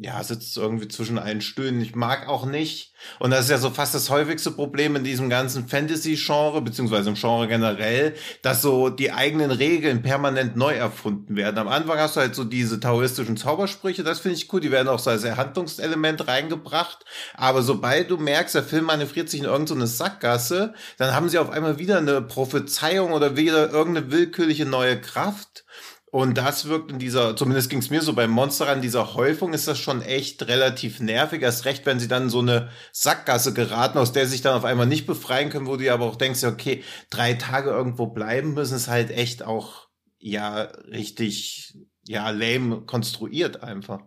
ja, sitzt irgendwie zwischen allen Stühlen. Ich mag auch nicht. Und das ist ja so fast das häufigste Problem in diesem ganzen Fantasy-Genre, beziehungsweise im Genre generell, dass so die eigenen Regeln permanent neu erfunden werden. Am Anfang hast du halt so diese taoistischen Zaubersprüche, das finde ich cool, die werden auch so als Handlungselement reingebracht. Aber sobald du merkst, der Film manövriert sich in irgendeine Sackgasse, dann haben sie auf einmal wieder eine Prophezeiung oder wieder irgendeine willkürliche neue Kraft. Und das wirkt in dieser, zumindest ging es mir so beim Monster an dieser Häufung, ist das schon echt relativ nervig. Erst recht, wenn sie dann so eine Sackgasse geraten, aus der sie sich dann auf einmal nicht befreien können, wo du dir aber auch denkst, okay, drei Tage irgendwo bleiben müssen, ist halt echt auch, ja, richtig, ja, lame konstruiert einfach.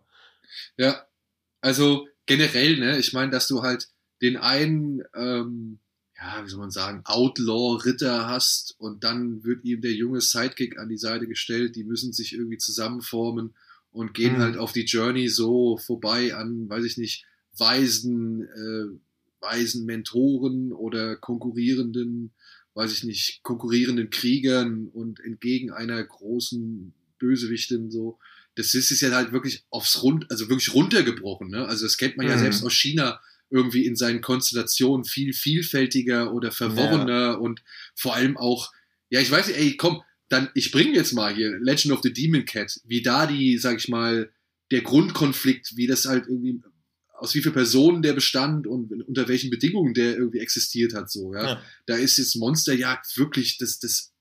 Ja, also generell, ne, ich meine, dass du halt den einen, ähm, ja, wie soll man sagen, Outlaw-Ritter hast und dann wird ihm der junge Sidekick an die Seite gestellt, die müssen sich irgendwie zusammenformen und gehen Mhm. halt auf die Journey so vorbei an, weiß ich nicht, weisen, äh, weisen Mentoren oder konkurrierenden, weiß ich nicht, konkurrierenden Kriegern und entgegen einer großen Bösewichtin so das ist, ist ja halt wirklich aufs Rund, also wirklich runtergebrochen. Ne? Also das kennt man ja Mhm. selbst aus China irgendwie in seinen Konstellationen viel vielfältiger oder verworrener und vor allem auch, ja, ich weiß nicht, ey, komm, dann, ich bringe jetzt mal hier Legend of the Demon Cat, wie da die, sag ich mal, der Grundkonflikt, wie das halt irgendwie, aus wie vielen Personen der bestand und unter welchen Bedingungen der irgendwie existiert hat, so, ja. Ja. Da ist jetzt Monsterjagd wirklich das, das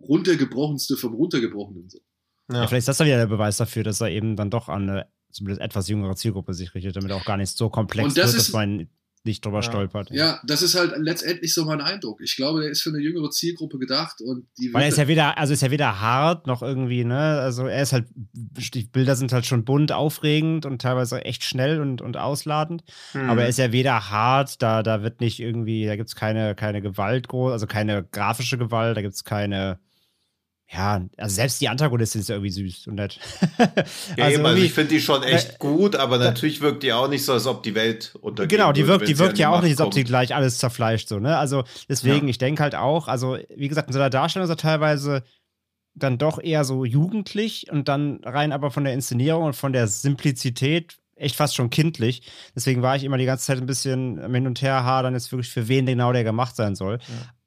runtergebrochenste vom runtergebrochenen, so. Ja, Ja. vielleicht ist das dann wieder der Beweis dafür, dass er eben dann doch an eine zumindest etwas jüngere Zielgruppe sich richtet, damit auch gar nicht so komplex Und das wird, ist- dass man nicht drüber Ja. stolpert. Ja, das ist halt letztendlich so mein Eindruck. Ich glaube, der ist für eine jüngere Zielgruppe gedacht und die Weil er ist ja weder, also ist ja weder hart noch irgendwie, ne, also er ist halt, die Bilder sind halt schon bunt, aufregend und teilweise echt schnell und, und ausladend. Hm. Aber er ist ja weder hart, da, da wird nicht irgendwie, da gibt es keine, keine Gewalt groß, also keine grafische Gewalt, da gibt es keine, ja, also selbst die Antagonistin ist ja irgendwie süß und nett. Ja, also irgendwie- ich finde die schon echt Äh, gut, aber natürlich wirkt die auch nicht so, als ob die Welt untergeht. Genau, die wirkt, die wirkt ja auch nicht, als ob sie gleich alles zerfleischt, so, ne? Also deswegen, Ja. ich denke halt auch, also wie gesagt, in seiner Darstellung ist er teilweise dann doch eher so jugendlich und dann rein aber von der Inszenierung und von der Simplizität echt fast schon kindlich. Deswegen war ich immer die ganze Zeit ein bisschen hin und her hadern, jetzt wirklich für wen genau der gemacht sein soll.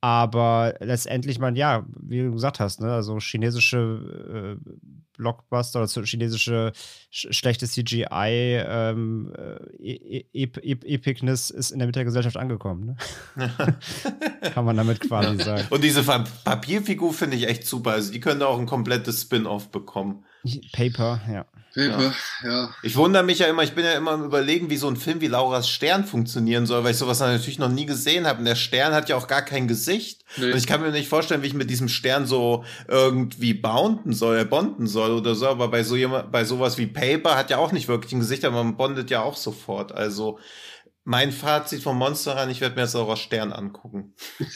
Aber letztendlich, man, ja, wie du gesagt hast, ne, also chinesische äh, Blockbuster oder chinesische sch schlechte CGI ähm, äh, Ep Ep Epicness ist in der Mitte der Gesellschaft angekommen. Ne? Kann man damit quasi sagen. Und diese Pa- Papierfigur finde ich echt super. Also die könnte auch ein komplettes Spin-off bekommen. Paper, ja. Paper, ja. Ich wundere mich ja immer, ich bin ja immer am überlegen, wie so ein Film wie Laura's Stern funktionieren soll, weil ich sowas natürlich noch nie gesehen habe. Und der Stern hat ja auch gar kein Gesicht. Nee. Und ich kann mir nicht vorstellen, wie ich mit diesem Stern so irgendwie bounden soll, äh, bonden soll oder so. Aber bei so jemand, bei sowas wie Paper hat ja auch nicht wirklich ein Gesicht, aber man bondet ja auch sofort. Also mein Fazit vom Monster Run, ich werde mir jetzt Laura's Stern angucken.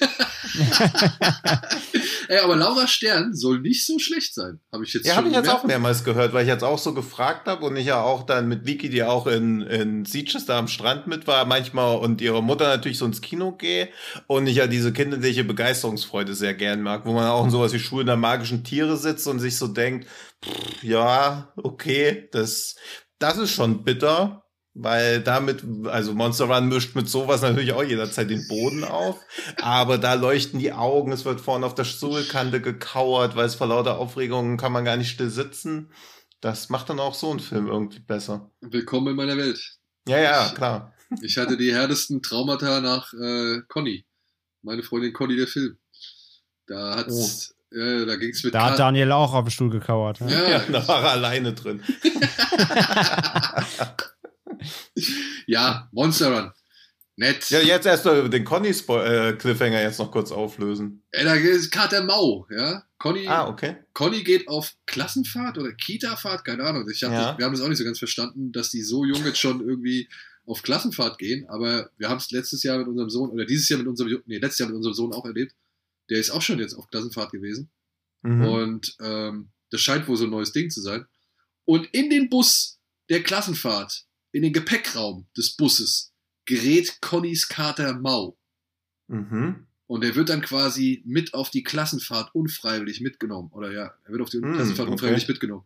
Ey, aber Laura Stern soll nicht so schlecht sein, habe ich jetzt Ja, habe ich jetzt auch mehrmals gehört, weil ich jetzt auch so gefragt habe und ich ja auch dann mit Vicky, die auch in, in Sieges da am Strand mit war, manchmal und ihre Mutter natürlich so ins Kino gehe und ich ja diese kindliche Begeisterungsfreude sehr gern mag, wo man auch in sowas wie Schulen der magischen Tiere sitzt und sich so denkt, pff, ja, okay, das, das ist schon bitter. Weil damit, also Monster Run mischt mit sowas natürlich auch jederzeit den Boden auf. Aber da leuchten die Augen, es wird vorne auf der Stuhlkante gekauert, weil es vor lauter Aufregung kann man gar nicht still sitzen. Das macht dann auch so einen Film irgendwie besser. Willkommen in meiner Welt. Ja, ja, klar. Ich hatte die härtesten Traumata nach äh, Conny. Meine Freundin Conny, der Film. Da hat's, äh, da ging's mit Da hat Daniel auch auf dem Stuhl gekauert. Ja. Ja, Ja, da war er alleine drin. ja, Monster Run. Nett. Ja, jetzt erst mal den Conny-Cliffhanger jetzt noch kurz auflösen. Ey, da ist Kater Mau, ja. Conny, Ah, okay. Conny geht auf Klassenfahrt oder Kita-Fahrt, keine Ahnung. Ich hab Ja. das, wir haben das auch nicht so ganz verstanden, dass die so jung jetzt schon irgendwie auf Klassenfahrt gehen. Aber wir haben es letztes Jahr mit unserem Sohn, oder dieses Jahr mit unserem, nee, letztes Jahr mit unserem Sohn auch erlebt. Der ist auch schon jetzt auf Klassenfahrt gewesen. Mhm. Und ähm, das scheint wohl so ein neues Ding zu sein. Und in den Bus der Klassenfahrt, in den Gepäckraum des Busses, gerät Connys Kater Mau. Mhm. Und er wird dann quasi mit auf die Klassenfahrt unfreiwillig mitgenommen. Oder ja, er wird auf die Hm, Klassenfahrt okay. unfreiwillig mitgenommen.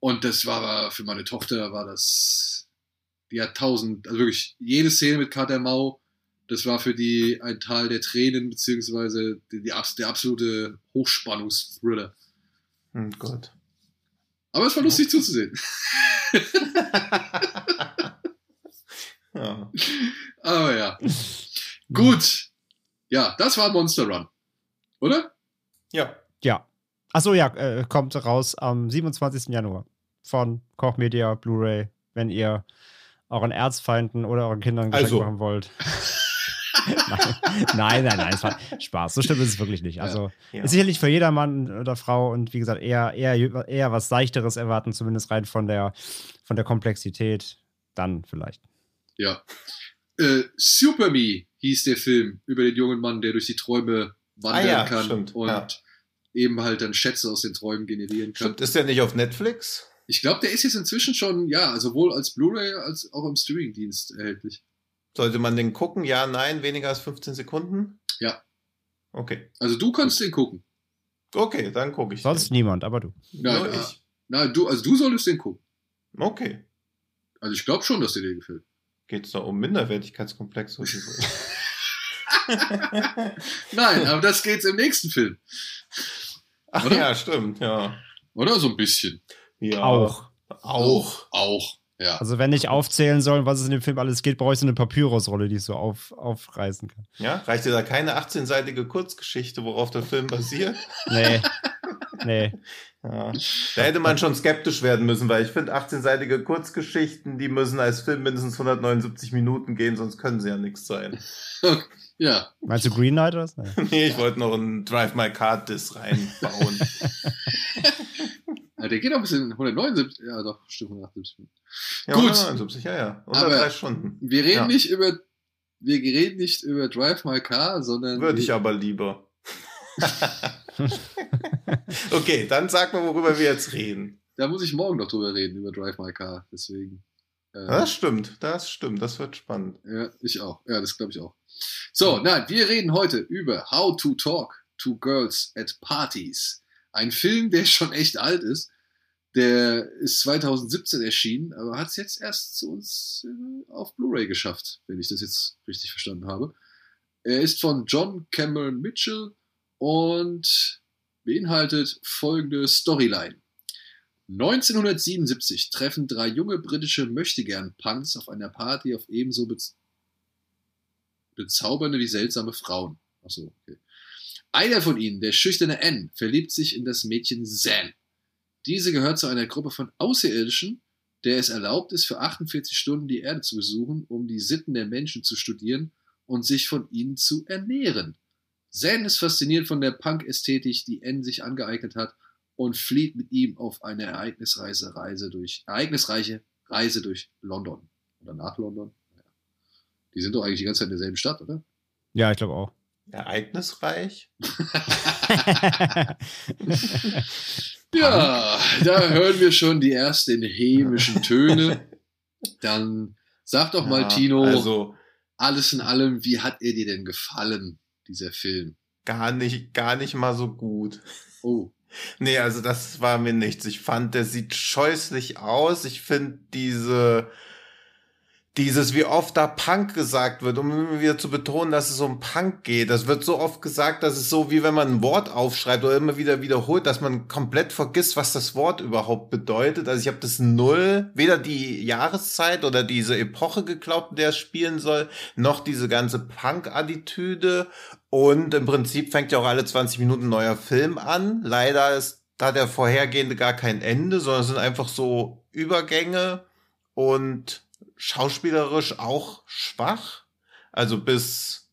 Und das war für meine Tochter, war das, die hat tausend, also wirklich jede Szene mit Kater Mau, das war für die ein Tal der Tränen, beziehungsweise die, die, der absolute Hochspannungsthriller. Oh Gott. Aber es war lustig zuzusehen. Ja. Aber ja. Gut. Ja, das war Monster Run. Oder? ja. Ja. Achso, ja, äh, kommt raus am 27. Januar von Koch Media Blu-ray, wenn ihr euren Erzfeinden oder euren Kindern Geschenk Also. machen wollt. Nein, nein, nein, nein, es war Spaß. So schlimm ist es wirklich nicht. Also Ja. ist sicherlich für jeder Mann oder Frau und wie gesagt, eher, eher, eher was Seichteres erwarten, zumindest rein von der, von der Komplexität. Dann vielleicht. Ja. Äh, Super Me hieß der Film über den jungen Mann, der durch die Träume wandern Ah ja, kann stimmt, und ja. eben halt dann Schätze aus den Träumen generieren kann. Stimmt, ist der nicht auf Netflix? Ich glaube, der ist jetzt inzwischen schon, ja, sowohl als Blu-ray als auch im Streamingdienst erhältlich. Sollte man den gucken? Ja, nein, weniger als 15 Sekunden? Ja. Okay. Also du kannst den gucken. Okay, dann gucke ich. Sonst den. niemand, aber du. Nein, Nur ich. Na, du, also du solltest den gucken. Okay. Also ich glaube schon, dass dir der gefällt. Geht es da um Minderwertigkeitskomplex oder so? Nein, aber das geht's im nächsten Film. Ach Oder? ja, stimmt, ja. Oder so ein bisschen. ja. Auch. Auch. Auch, ja. Also wenn ich aufzählen soll, was es in dem Film alles geht, brauche ich so eine Papyrusrolle, die ich so auf, aufreißen kann. Ja, reicht dir da keine 18-seitige Kurzgeschichte, worauf der Film basiert? Nee. nee. Ja. Da hätte man schon skeptisch werden müssen, weil ich finde, 18-seitige Kurzgeschichten, die müssen als Film mindestens 179 Minuten gehen, sonst können sie ja nichts sein. Ja, Meinst du Green Knight oder was? Nee. Nee, ich wollte noch einen Drive My Car Diss reinbauen. Der geht auch ein bisschen 179, ja doch, stimmt 178 Minuten. ja, Gut. 179, ja, ja. Unter Aber drei Stunden. Wir reden Ja. nicht über, wir reden nicht über Drive My Car, sondern Würde ich aber lieber. okay, dann sag mal, worüber wir jetzt reden. da muss ich morgen noch drüber reden, über Drive My Car, deswegen. äh, Das stimmt, das stimmt, das wird spannend. Ja, ich auch. Ja, das glaube ich auch. So, nein, wir reden heute über How to Talk to Girls at Parties. Ein Film, der schon echt alt ist. Der ist 2017 erschienen, aber hat es jetzt erst zu uns äh, auf Blu-ray geschafft, wenn ich das jetzt richtig verstanden habe. Er ist von John Cameron Mitchell und beinhaltet folgende Storyline. 1977 treffen drei junge britische Möchtegern-Punks auf einer Party auf ebenso bez bezaubernde wie seltsame Frauen. Achso, okay. Einer von ihnen, der schüchterne N, verliebt sich in das Mädchen Zan. Diese gehört zu einer Gruppe von Außerirdischen, der es erlaubt ist, für 48 Stunden die Erde zu besuchen, um die Sitten der Menschen zu studieren und sich von ihnen zu ernähren. Zan ist fasziniert von der Punk-Ästhetik, die N sich angeeignet hat, und flieht mit ihm auf eine ereignisreiche Reise durch, ereignisreiche Reise durch London. Oder nach London. Naja. Die sind doch eigentlich die ganze Zeit in derselben Stadt, oder? Ja, ich glaube auch. Ereignisreich? Ja, da hören wir schon die ersten hämischen Töne. Dann sag doch mal, Ja, Tino, Also alles in allem, wie hat er dir denn gefallen, dieser Film? gar nicht, gar nicht mal so gut. Oh, Nee, also das war mir nichts. Ich fand, der sieht scheußlich aus. Ich finde diese, dieses, wie oft da Punk gesagt wird, um immer wieder zu betonen, dass es um Punk geht. Das wird so oft gesagt, dass es so, wie wenn man ein Wort aufschreibt oder immer wieder wiederholt, dass man komplett vergisst, was das Wort überhaupt bedeutet. Also ich habe das null, weder die Jahreszeit oder diese Epoche geglaubt, in der es spielen soll, noch diese ganze Punk-Attitüde. Und im Prinzip fängt ja auch alle 20 Minuten ein neuer Film an. Leider ist da der vorhergehende gar kein Ende, sondern es sind einfach so Übergänge und schauspielerisch auch schwach. Also bis,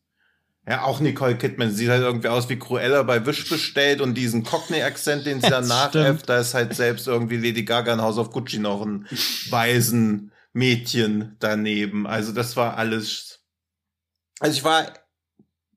ja, auch Nicole Kidman sieht halt irgendwie aus wie Cruella bei Wish bestellt und diesen Cockney-Akzent, den sie dann Das nachäfft, da ist halt selbst irgendwie Lady Gaga in House of Gucci noch ein weisen Mädchen daneben. Also das war alles, also ich war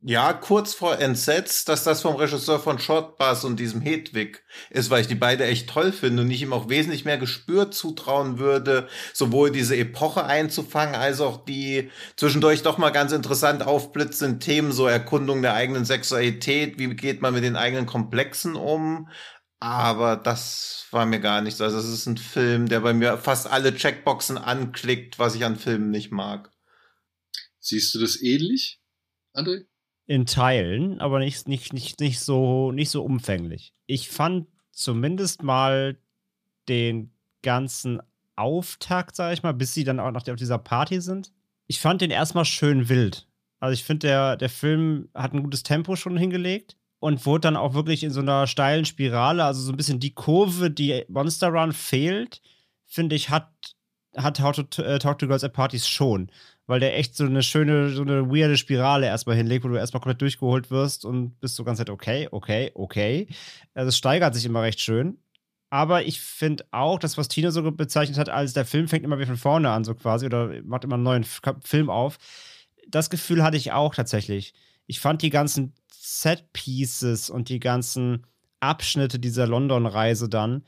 ja, kurz vor entsetzt, dass das vom Regisseur von Shortbus und diesem Hedwig ist, weil ich die beide echt toll finde und ich ihm auch wesentlich mehr Gespür zutrauen würde, sowohl diese Epoche einzufangen, als auch die zwischendurch doch mal ganz interessant aufblitzenden Themen, so Erkundung der eigenen Sexualität, wie geht man mit den eigenen Komplexen um. Aber das war mir gar nichts. Also es ist ein Film, der bei mir fast alle Checkboxen anklickt, was ich an Filmen nicht mag. siehst du das ähnlich, André? In Teilen, aber nicht, nicht, nicht, nicht, so, nicht so umfänglich. Ich fand zumindest mal den ganzen Auftakt, sag ich mal, bis sie dann auch noch auf dieser Party sind. Ich fand den erstmal schön wild. Also ich finde, der, der Film hat ein gutes Tempo schon hingelegt und wurde dann auch wirklich in so einer steilen Spirale, also so ein bisschen die Kurve, die Monster Run fehlt, finde ich, hat, hat How to äh, Talk to Girls at Parties schon weil der echt so eine schöne, so eine weirde Spirale erstmal hinlegt, wo du erstmal komplett durchgeholt wirst und bist so ganz halt okay, okay, okay. Also es steigert sich immer recht schön. Aber ich finde auch, das, was Tino so bezeichnet hat, als der Film fängt immer wieder von vorne an, so quasi, oder macht immer einen neuen Film auf. Das Gefühl hatte ich auch tatsächlich. Ich fand die ganzen Set-Pieces und die ganzen Abschnitte dieser London-Reise dann,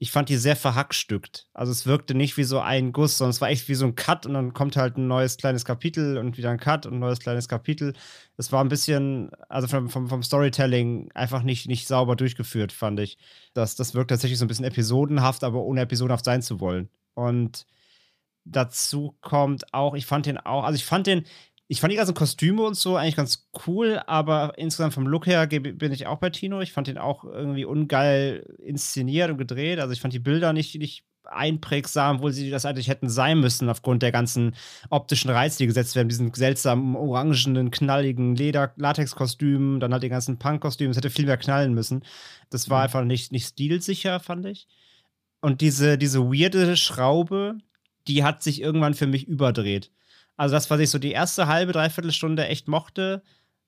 ich fand die sehr verhackstückt. Also es wirkte nicht wie so ein Guss, sondern es war echt wie so ein Cut und dann kommt halt ein neues kleines Kapitel und wieder ein Cut und ein neues kleines Kapitel. Es war ein bisschen, also vom, vom, vom Storytelling einfach nicht, nicht sauber durchgeführt, fand ich. Das, das wirkt tatsächlich so ein bisschen episodenhaft, aber ohne episodenhaft sein zu wollen. Und dazu kommt auch, ich fand den auch, also ich fand den, ich fand die ganzen Kostüme und so eigentlich ganz cool, aber insgesamt vom Look her bin ich auch bei Tino. Ich fand ihn auch irgendwie ungeil inszeniert und gedreht. Also ich fand die Bilder nicht, nicht einprägsam, obwohl sie das eigentlich hätten sein müssen, aufgrund der ganzen optischen Reize, die gesetzt werden, diesen seltsamen, orangenen, knalligen Leder Latex-Kostümen, dann halt den ganzen Punk-Kostümen. Es hätte viel mehr knallen müssen. Das war mhm. einfach nicht, nicht stilsicher, fand ich. Und diese, diese weirde Schraube, die hat sich irgendwann für mich überdreht. Also das, was ich so die erste halbe, dreiviertel Stunde echt mochte,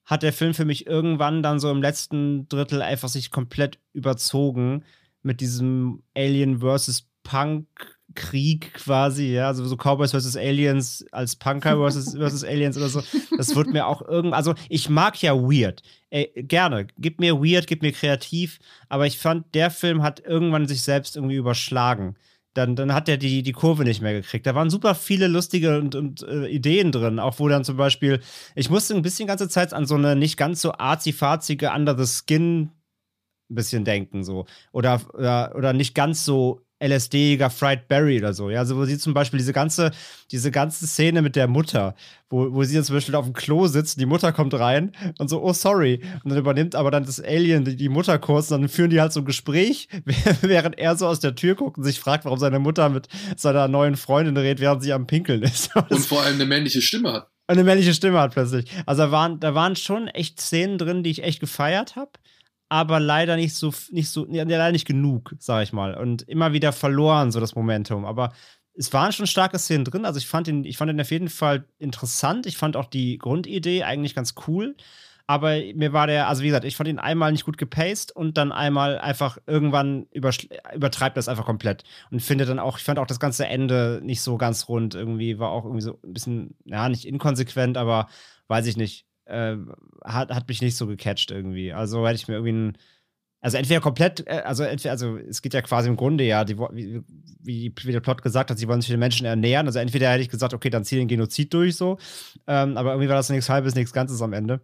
hat der Film für mich irgendwann dann so im letzten Drittel einfach sich komplett überzogen mit diesem Alien versus Punk-Krieg quasi, ja, also so Cowboys versus Aliens als Punker versus, versus Aliens oder so. Das wird mir auch irgend, also ich mag ja Weird. Ey, gerne, gib mir Weird, gib mir kreativ, aber ich fand, der Film hat irgendwann sich selbst irgendwie überschlagen. Dann, dann hat er die, die Kurve nicht mehr gekriegt. Da waren super viele lustige und, und äh, Ideen drin, auch wo dann zum Beispiel, ich musste ein bisschen ganze Zeit an so eine nicht ganz so arzi-fazige Under the Skin ein bisschen denken, so. Oder, oder, oder nicht ganz so LSD-iger Fried Berry oder so. Ja, also wo sie zum Beispiel diese ganze, diese ganze Szene mit der Mutter, wo, wo sie dann zum Beispiel auf dem Klo sitzt, die Mutter kommt rein und so, oh sorry. Und dann übernimmt aber dann das Alien die, die Mutter kurz und dann führen die halt so ein Gespräch, während er so aus der Tür guckt und sich fragt, warum seine Mutter mit seiner neuen Freundin redet, während sie am Pinkeln ist. und vor allem eine männliche Stimme hat. Eine männliche Stimme hat plötzlich. Also da waren, da waren schon echt Szenen drin, die ich echt gefeiert habe aber leider nicht so, nicht so, leider nicht genug, sag ich mal. Und immer wieder verloren, so das Momentum. Aber es waren schon starke Szenen drin. Also ich fand ihn, ich fand ihn auf jeden Fall interessant. Ich fand auch die Grundidee eigentlich ganz cool. Aber mir war der, also wie gesagt, ich fand ihn einmal nicht gut gepaced und dann einmal einfach irgendwann übertreibt das einfach komplett. Und finde dann auch, ich fand auch das ganze Ende nicht so ganz rund. Irgendwie war auch irgendwie so ein bisschen, ja, nicht inkonsequent, aber weiß ich nicht äh, hat, hat mich nicht so gecatcht irgendwie. Also hätte ich mir irgendwie ein, also entweder komplett, äh, also entweder, also es geht ja quasi im Grunde ja, die, wie, wie, der Plot gesagt hat, sie wollen sich den Menschen ernähren. Also entweder hätte ich gesagt, okay, dann zieh den Genozid durch so. Ähm, aber irgendwie war das nichts halbes, nichts Ganzes am Ende.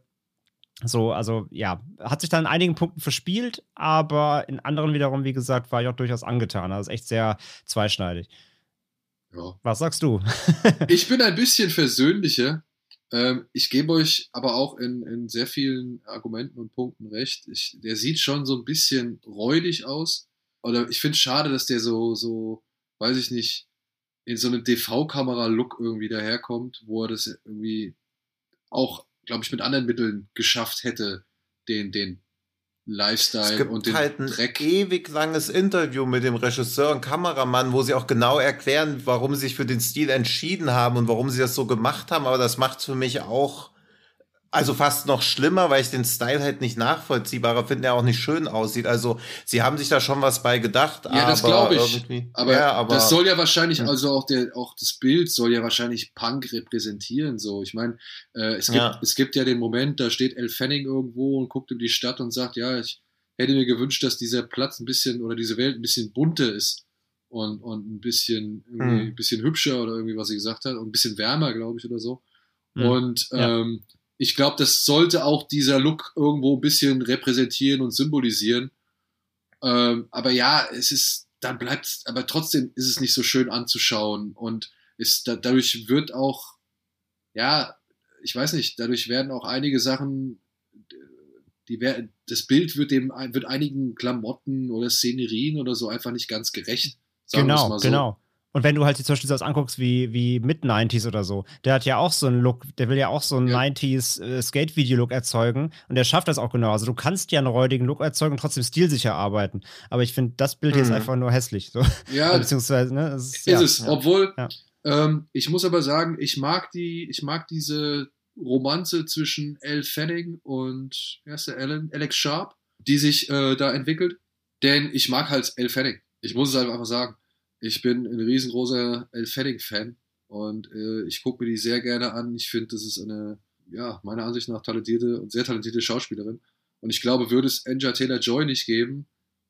So, also ja, hat sich dann in einigen Punkten verspielt, aber in anderen wiederum, wie gesagt, war ich auch durchaus angetan. Also echt sehr zweischneidig. Ja. Was sagst du? ich bin ein bisschen versöhnlicher. Ähm, ich gebe euch aber auch in, in sehr vielen Argumenten und Punkten recht. Ich, der sieht schon so ein bisschen räudig aus. Oder ich finde es schade, dass der so, so, weiß ich nicht, in so einem DV-Kamera-Look irgendwie daherkommt, wo er das irgendwie auch, glaube ich, mit anderen Mitteln geschafft hätte, den, den Lifestyle es gibt und den halt ein Dreck. ewig langes Interview mit dem Regisseur und Kameramann, wo sie auch genau erklären, warum sie sich für den Stil entschieden haben und warum sie das so gemacht haben. Aber das macht für mich auch also fast noch schlimmer, weil ich den Style halt nicht nachvollziehbarer finde, der auch nicht schön aussieht. Also sie haben sich da schon was bei gedacht. Ja, das glaube ich. Aber, ja, aber, das soll ja wahrscheinlich, also auch der, auch das Bild soll ja wahrscheinlich Punk repräsentieren. So, ich meine, äh, es gibt, ja. es gibt ja den Moment, da steht El Fanning irgendwo und guckt in die Stadt und sagt, ja, ich hätte mir gewünscht, dass dieser Platz ein bisschen oder diese Welt ein bisschen bunter ist und, und ein bisschen, hm. ein bisschen hübscher oder irgendwie, was sie gesagt hat, und ein bisschen wärmer, glaube ich, oder so. Hm. Und ähm, ich glaube, das sollte auch dieser Look irgendwo ein bisschen repräsentieren und symbolisieren. Ähm, aber ja, es ist, dann bleibt aber trotzdem ist es nicht so schön anzuschauen und ist, da, dadurch wird auch, ja, ich weiß nicht, dadurch werden auch einige Sachen, die, das Bild wird dem, wird einigen Klamotten oder Szenerien oder so einfach nicht ganz gerecht. genau, so. genau. Und wenn du halt zum Beispiel sowas anguckst wie, wie Mid-90s oder so, der hat ja auch so einen Look, der will ja auch so einen ja. 90s äh, Skate-Video-Look erzeugen und der schafft das auch genau. Also du kannst ja einen räudigen Look erzeugen und trotzdem stilsicher arbeiten. Aber ich finde, das Bild mhm. ist einfach nur hässlich. So. Ja, beziehungsweise, ne, ist, ist ja, es. Ja. Obwohl, ähm, ich muss aber sagen, ich mag die, ich mag diese Romanze zwischen Elle Fanning und, der, Alan? Alex Sharp, die sich äh, da entwickelt. Denn ich mag halt Elle Fanning. Ich muss es halt einfach sagen. Ich bin ein riesengroßer El Fanning-Fan und äh, ich gucke mir die sehr gerne an. Ich finde, das ist eine, ja, meiner Ansicht nach talentierte und sehr talentierte Schauspielerin. Und ich glaube, würde es Anja Taylor-Joy nicht geben,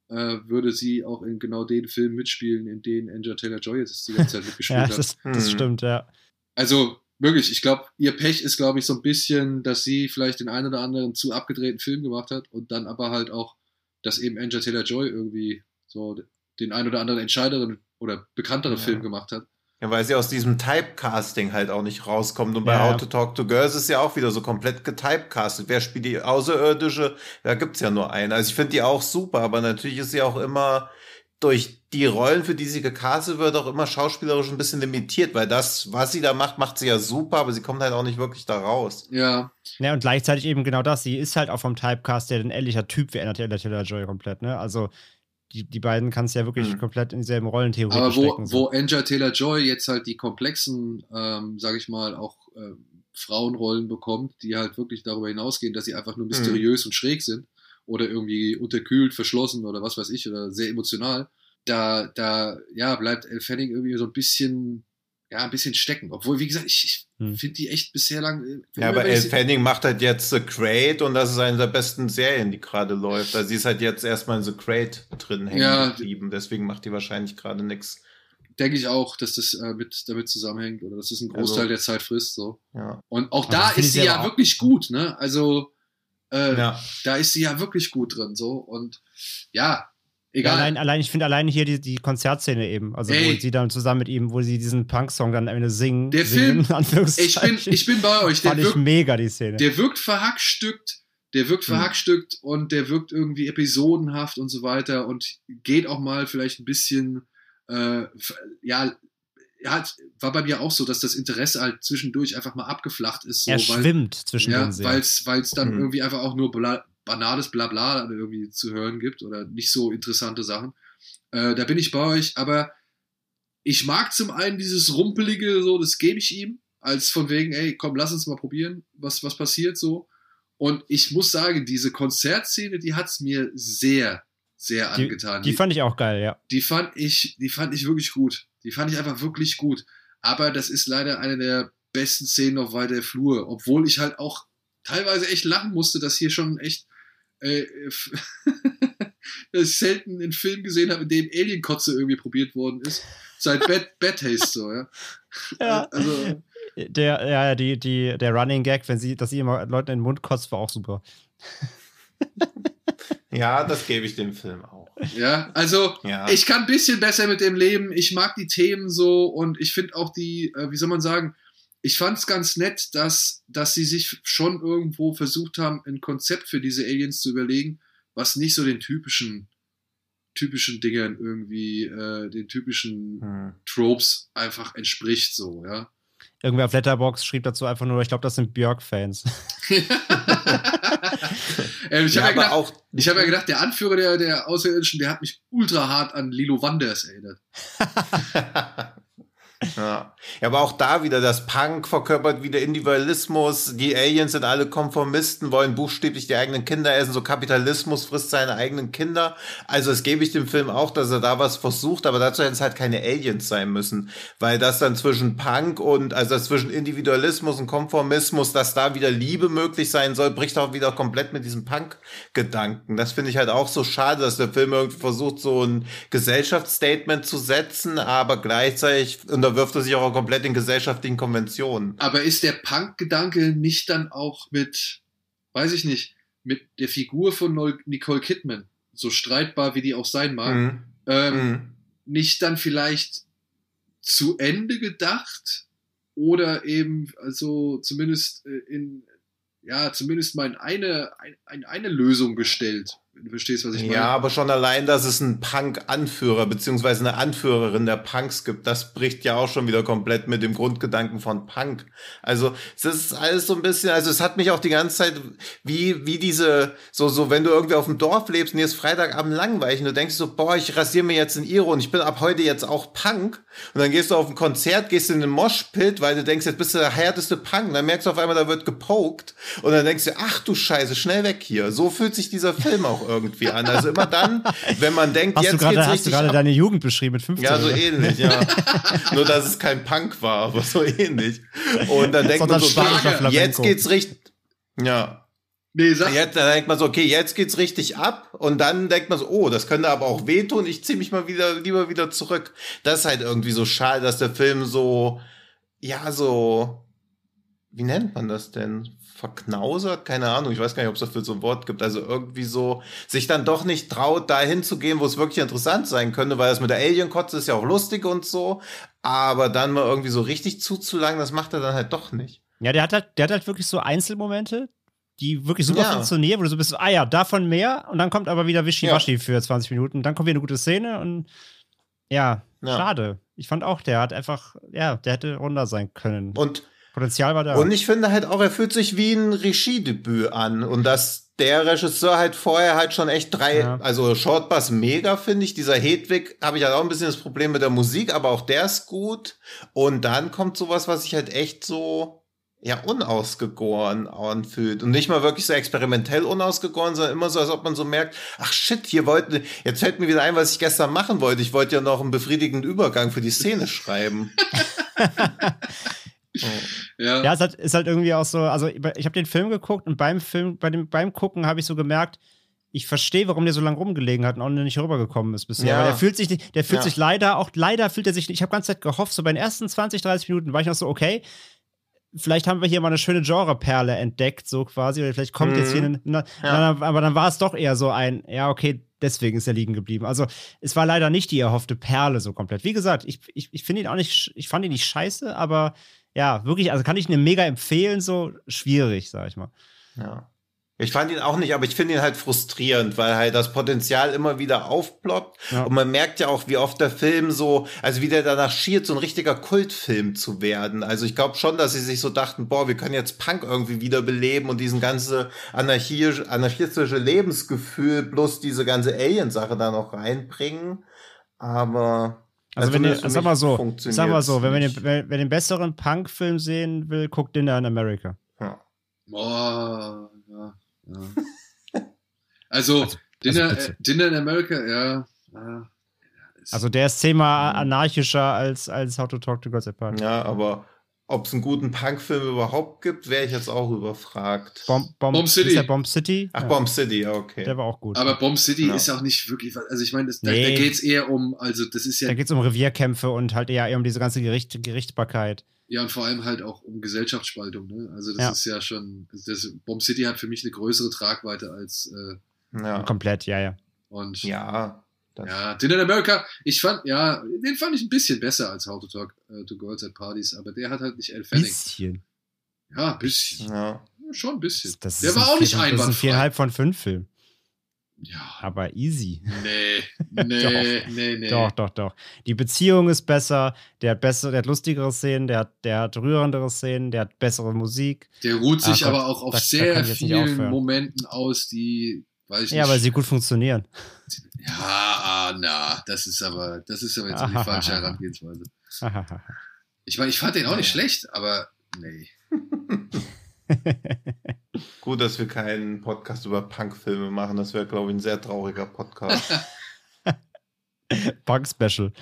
äh, würde sie auch in genau den Filmen mitspielen, in denen Anja Taylor-Joy jetzt die ganze Zeit mitgespielt ja, hat. Das, das hm. stimmt, ja. Also wirklich, ich glaube, ihr Pech ist, glaube ich, so ein bisschen, dass sie vielleicht den einen oder anderen zu abgedrehten Film gemacht hat und dann aber halt auch, dass eben Anja Taylor-Joy irgendwie so den einen oder anderen entscheideren oder bekanntere ja. Film gemacht hat. Ja, weil sie aus diesem Typecasting halt auch nicht rauskommt. Und bei ja, How to Talk to Girls ist ja auch wieder so komplett getypecastet. Wer spielt die Außerirdische? Da gibt's ja nur eine. Also ich finde die auch super, aber natürlich ist sie auch immer durch die Rollen, für die sie gecastet wird, auch immer schauspielerisch ein bisschen limitiert, weil das, was sie da macht, macht sie ja super, aber sie kommt halt auch nicht wirklich da raus. Ja. Ja, und gleichzeitig eben genau das. Sie ist halt auch vom Typecast der ein ähnlicher Typ wie Anna Taylor-Joy komplett, ne? Also die, die beiden kannst du ja wirklich mhm. komplett in dieselben Rollen theoretisch Aber wo, stecken, so. wo Anja Taylor-Joy jetzt halt die komplexen, ähm, sag ich mal, auch äh, Frauenrollen bekommt, die halt wirklich darüber hinausgehen, dass sie einfach nur mysteriös mhm. und schräg sind oder irgendwie unterkühlt, verschlossen oder was weiß ich oder sehr emotional, da, da, ja, bleibt Elle Fanning irgendwie so ein bisschen ja, ein bisschen stecken. Obwohl, wie gesagt, ich, ich hm. finde die echt bisher lang. Äh, ja, aber Elle Fanning macht halt jetzt The Crate und das ist eine der besten Serien, die gerade läuft. Also sie ist halt jetzt erstmal in The Crate drin hängen ja, geblieben. Deswegen macht die wahrscheinlich gerade nichts. Denke ich auch, dass das äh, mit, damit zusammenhängt oder dass das einen Großteil also, der Zeit frisst. So. Ja. Und auch da ist sie ja wirklich gut, ne? Also äh, ja. da ist sie ja wirklich gut drin. So. Und ja, Egal. Ja, allein, allein, ich finde allein hier die, die Konzertszene eben, also Ey. wo sie dann zusammen mit ihm, wo sie diesen Punk-Song dann am Ende singen. Der singen, Film, ich bin, ich bin bei euch. Der Fand wirkt, ich mega, die Szene. Der wirkt verhackstückt, der wirkt hm. verhackstückt hm. und der wirkt irgendwie episodenhaft und so weiter und geht auch mal vielleicht ein bisschen, äh, ja, hat, war bei mir auch so, dass das Interesse halt zwischendurch einfach mal abgeflacht ist. So, er schwimmt zwischen ja, Weil es dann mhm. irgendwie einfach auch nur banales Blabla irgendwie zu hören gibt oder nicht so interessante Sachen. Äh, da bin ich bei euch, aber ich mag zum einen dieses Rumpelige, so, das gebe ich ihm, als von wegen, ey, komm, lass uns mal probieren, was, was passiert so. Und ich muss sagen, diese Konzertszene, die hat es mir sehr, sehr angetan. Die, die, fand ich auch geil, ja. Die fand ich, die fand ich wirklich gut. Die fand ich einfach wirklich gut. Aber das ist leider eine der besten Szenen auf weiter Flur, obwohl ich halt auch teilweise echt lachen musste, dass hier schon echt äh, dass ich selten einen Film gesehen habe, in dem Alienkotze irgendwie probiert worden ist. Seit Bad, Bad Taste so, ja. ja. Also, der, ja, die, die, der Running Gag, wenn sie, dass sie immer Leuten in den Mund kotzt, war auch super. Ja, das gebe ich dem Film auch. Ja, also ja. ich kann ein bisschen besser mit dem leben. Ich mag die Themen so und ich finde auch die, äh, wie soll man sagen, ich fand es ganz nett, dass, dass sie sich schon irgendwo versucht haben, ein Konzept für diese Aliens zu überlegen, was nicht so den typischen, typischen Dingern irgendwie, äh, den typischen hm. Tropes einfach entspricht, so, ja. Irgendwer auf Letterbox schrieb dazu einfach nur, ich glaube, das sind Björk-Fans. ähm, ich ja, habe ja, gedacht, ich hab ja gedacht, der Anführer der, der Außerirdischen, der hat mich ultra hart an Lilo Wanders erinnert. Ja. ja, aber auch da wieder das Punk verkörpert wieder Individualismus. Die Aliens sind alle Konformisten, wollen buchstäblich die eigenen Kinder essen. So Kapitalismus frisst seine eigenen Kinder. Also es gebe ich dem Film auch, dass er da was versucht, aber dazu hätten es halt keine Aliens sein müssen. Weil das dann zwischen Punk und, also zwischen Individualismus und Konformismus, dass da wieder Liebe möglich sein soll, bricht auch wieder komplett mit diesem Punk-Gedanken. Das finde ich halt auch so schade, dass der Film irgendwie versucht, so ein Gesellschaftsstatement zu setzen, aber gleichzeitig, und unterwirft er sich auch komplett den gesellschaftlichen Konventionen. Aber ist der Punk-Gedanke nicht dann auch mit, weiß ich nicht, mit der Figur von Nicole Kidman, so streitbar wie die auch sein mag, mhm. Ähm, mhm. nicht dann vielleicht zu Ende gedacht oder eben, also zumindest äh, in, ja, zumindest mal in eine, ein, eine Lösung gestellt? Du verstehst, was ich meine? Ja, aber schon allein, dass es einen Punk-Anführer beziehungsweise eine Anführerin der Punks gibt, das bricht ja auch schon wieder komplett mit dem Grundgedanken von Punk. Also es ist alles so ein bisschen, also es hat mich auch die ganze Zeit, wie, wie diese, so, so, wenn du irgendwie auf dem Dorf lebst und dir ist Freitagabend langweilig und du denkst so, boah, ich rasiere mir jetzt ein Iro und ich bin ab heute jetzt auch Punk und dann gehst du auf ein Konzert, gehst in den Moshpit, weil du denkst, jetzt bist du der härteste Punk, und dann merkst du auf einmal, da wird gepokt und dann denkst du, ach du Scheiße, schnell weg hier. So fühlt sich dieser Film auch irgendwie an. Also immer dann, wenn man denkt, hast jetzt du grade, geht's hast richtig. Hast du gerade deine Jugend beschrieben mit 15? Ja, so ähnlich, ja. Nur, dass es kein Punk war, aber so ähnlich. Und dann denkt man so, okay, jetzt geht's richtig, ja. Nee, sag. Jetzt, dann denkt man so, okay, jetzt geht's richtig ab. Und dann denkt man so, oh, das könnte aber auch wehtun. Ich ziehe mich mal wieder, lieber wieder zurück. Das ist halt irgendwie so schade, dass der Film so, ja, so, wie nennt man das denn? Verknausert, keine Ahnung, ich weiß gar nicht, ob es dafür so ein Wort gibt, also irgendwie so sich dann doch nicht traut, da hinzugehen, wo es wirklich interessant sein könnte, weil das mit der Alien-Kotze ist ja auch lustig und so, aber dann mal irgendwie so richtig zuzulangen, das macht er dann halt doch nicht. Ja, der hat halt, der hat halt wirklich so Einzelmomente, die wirklich super Ja. funktionieren, wo du so bist, ah ja, davon mehr und dann kommt aber wieder Wischiwaschi für 20 Minuten, dann kommt wieder eine gute Szene und ja, Ja. schade. Ich fand auch, der hat einfach, ja, der hätte runder sein können. Und Potenzial war da. Und ich finde halt auch, er fühlt sich wie ein Regiedebüt an. Und dass der Regisseur halt vorher halt schon echt drei, Ja. also Shortbus mega, finde ich. Dieser Hedwig habe ich halt auch ein bisschen das Problem mit der Musik, aber auch der ist gut. Und dann kommt sowas, was sich halt echt so, ja, unausgegoren anfühlt. Und nicht mal wirklich so experimentell unausgegoren, sondern immer so, als ob man so merkt, ach shit, hier wollten, jetzt fällt mir wieder ein, was ich gestern machen wollte. Ich wollte ja noch einen befriedigenden Übergang für die Szene schreiben. Ja. Ja, es hat, ist halt irgendwie auch so, also ich habe den Film geguckt und beim Film, bei dem, beim Gucken habe ich so gemerkt, ich verstehe, warum der so lange rumgelegen hat und auch nicht rübergekommen ist bisher. Ja. Weil der fühlt sich nicht, der fühlt Ja. sich leider, auch leider fühlt er sich nicht, ich habe ganze Zeit gehofft, so bei den ersten 20, 30 Minuten war ich noch so, okay, vielleicht haben wir hier mal eine schöne Genreperle entdeckt, so quasi, oder vielleicht kommt Mhm. jetzt hier eine, eine Ja. aber dann war es doch eher so ein, ja, okay, deswegen ist er liegen geblieben. Also es war leider nicht die erhoffte Perle so komplett. Wie gesagt, ich, ich, ich finde ihn auch nicht, ich fand ihn nicht scheiße, aber ja, wirklich, also kann ich ihn mega empfehlen, so schwierig, sag ich mal. Ja. Ich fand ihn auch nicht, aber ich finde ihn halt frustrierend, weil halt das Potenzial immer wieder aufploppt. Ja. Und man merkt ja auch, wie oft der Film so, also wie der danach schiert, so ein richtiger Kultfilm zu werden. Also ich glaube schon, dass sie sich so dachten, boah, wir können jetzt Punk irgendwie wiederbeleben und diesen ganze anarchisch, anarchistische Lebensgefühl plus diese ganze Alien-Sache da noch reinbringen. Aber Also wenn ihr, sag mal so, sag mal so, wenn man den, wenn, wenn den besseren Punk-Film sehen will, guckt Dinner in America. Ja. Boah, ja, ja. Also, Dinner, bitte. äh, Dinner in America, ja. ja. Also der ist zehnmal anarchischer als, als How to Talk to Gods Apart. Ja, aber ob es einen guten Punkfilm überhaupt gibt, wäre ich jetzt auch überfragt. Bomb, Bomb, Bomb City. Ist der Bomb City? Ach, Ja, Bomb City, okay. Der war auch gut. aber Bomb City Ja. ist auch nicht wirklich, was- also ich meine, das- da, Nee. da geht es eher um, also das ist ja, da geht es um Revierkämpfe und halt eher, eher um diese ganze Gericht, Gerichtbarkeit. ja und vor allem halt auch um Gesellschaftsspaltung, ne? Also das Ja. ist ja schon, das, das, Bomb City hat für mich eine größere Tragweite als, äh, ja. Komplett, ja, ja. und ja. Das Ja, Dinner in America, ich fand, ja, den fand ich ein bisschen besser als How to Talk äh, to Girls at Parties, aber der hat halt nicht Elle Fanning. Bisschen. Ja, ein bisschen. ja. Schon ein bisschen. Das der ist war ein auch nicht vier- Das ist ein einwandfrei. viereinhalb von fünf Film. Ja, Aber easy. nee, nee, Doch. nee, nee. Doch, doch, doch. Die Beziehung ist besser, der hat bessere, der hat lustigere Szenen, der hat, der hat rührendere Szenen, der hat bessere Musik. Der ruht sich Ach Gott, aber auch auf da- da sehr nicht vielen. Momenten aus, die, weiß ich Ja, nicht. weil sie gut funktionieren. Ja, na, das ist aber, das ist aber jetzt auch die falsche Herangehensweise. Ich meine, ich fand den auch nicht schlecht, aber nee. Gut, dass wir keinen Podcast über Punkfilme machen. Das wäre, glaube ich, ein sehr trauriger Podcast. Punk Special.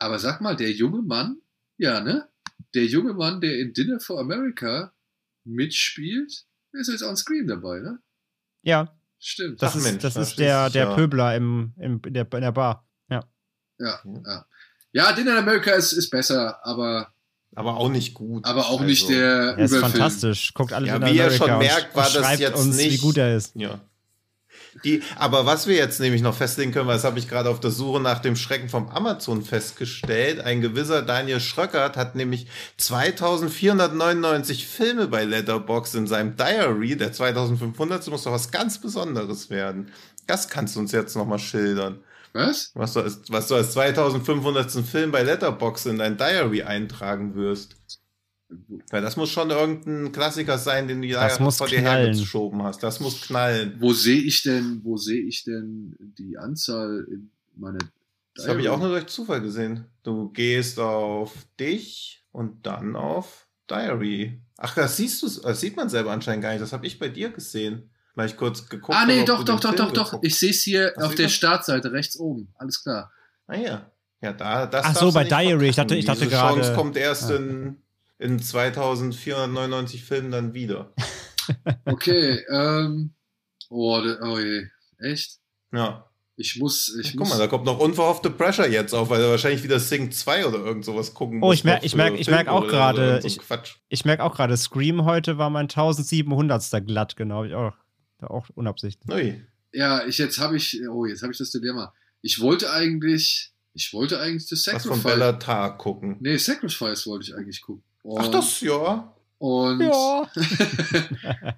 Aber sag mal, der junge Mann, ja, ne? Der junge Mann, der in Dinner for America mitspielt, ist jetzt on Screen dabei, ne? Ja, Stimmt. das Ach ist, Mensch, das ist der, der ja- Pöbler im, im, in, der, in der Bar. Ja. Ja, ja. Ja, Dinner in America ist, ist besser, aber, Aber auch nicht gut. aber auch Also, nicht der Er ist Überfilm. fantastisch. Guckt alle Ja, in wie ihr schon und- merkt, war das schreibt jetzt uns, wie nicht- gut er ist. Ja. Die, aber was wir jetzt nämlich noch festlegen können, weil das habe ich gerade auf der Suche nach dem Schrecken vom Amazon festgestellt. Ein gewisser Daniel Schröckert hat nämlich 2499 Filme bei Letterboxd in seinem Diary. Der 2500 muss doch was ganz Besonderes werden. Das kannst du uns jetzt noch mal schildern. Was? Was du als, was du als 2500. Film bei Letterboxd in dein Diary eintragen wirst. Weil das muss schon irgendein Klassiker sein, den du Das da muss vor dir knallen. hergeschoben hast. Das muss knallen. Wo sehe ich denn, wo sehe ich denn die Anzahl in meiner Das habe ich auch nur durch Zufall gesehen. Du gehst auf dich und dann auf Diary. Ach, das siehst du, das sieht man selber anscheinend gar nicht. Das habe ich bei dir gesehen. Weil ich kurz geguckt Ah, nee, habe, doch, doch, doch, doch, doch. Ich sehe es hier auf der das? Startseite rechts oben. Alles klar. Ah ja. Ja, da, das Ach so, bei Diary. Ich dachte- ich dachte Diese gerade- Chance kommt erst Ja. in, in 2499 Filmen dann wieder. Okay, ähm, oh, de- oh je, echt? Ja. Ich muss, ich Guck muss. mal, da kommt noch unverhoffte Pressure jetzt auf, weil er wahrscheinlich wieder Sing 2 oder irgend sowas gucken Oh, muss. ich merk- noch ich merk- ich merk auch gerade, so ich- Quatsch. Ich merke auch gerade, Scream heute war mein 1700. glatt, genau. Ich auch, auch unabsichtlich. Ui. Ja, ich jetzt habe ich, oh, jetzt habe ich das Dilemma. Ich wollte eigentlich, ich wollte eigentlich das Was von Sacrifice. Bellatar gucken. Nee, Sacrifice wollte ich eigentlich gucken. Und, Ach, das, ja. Und, Ja.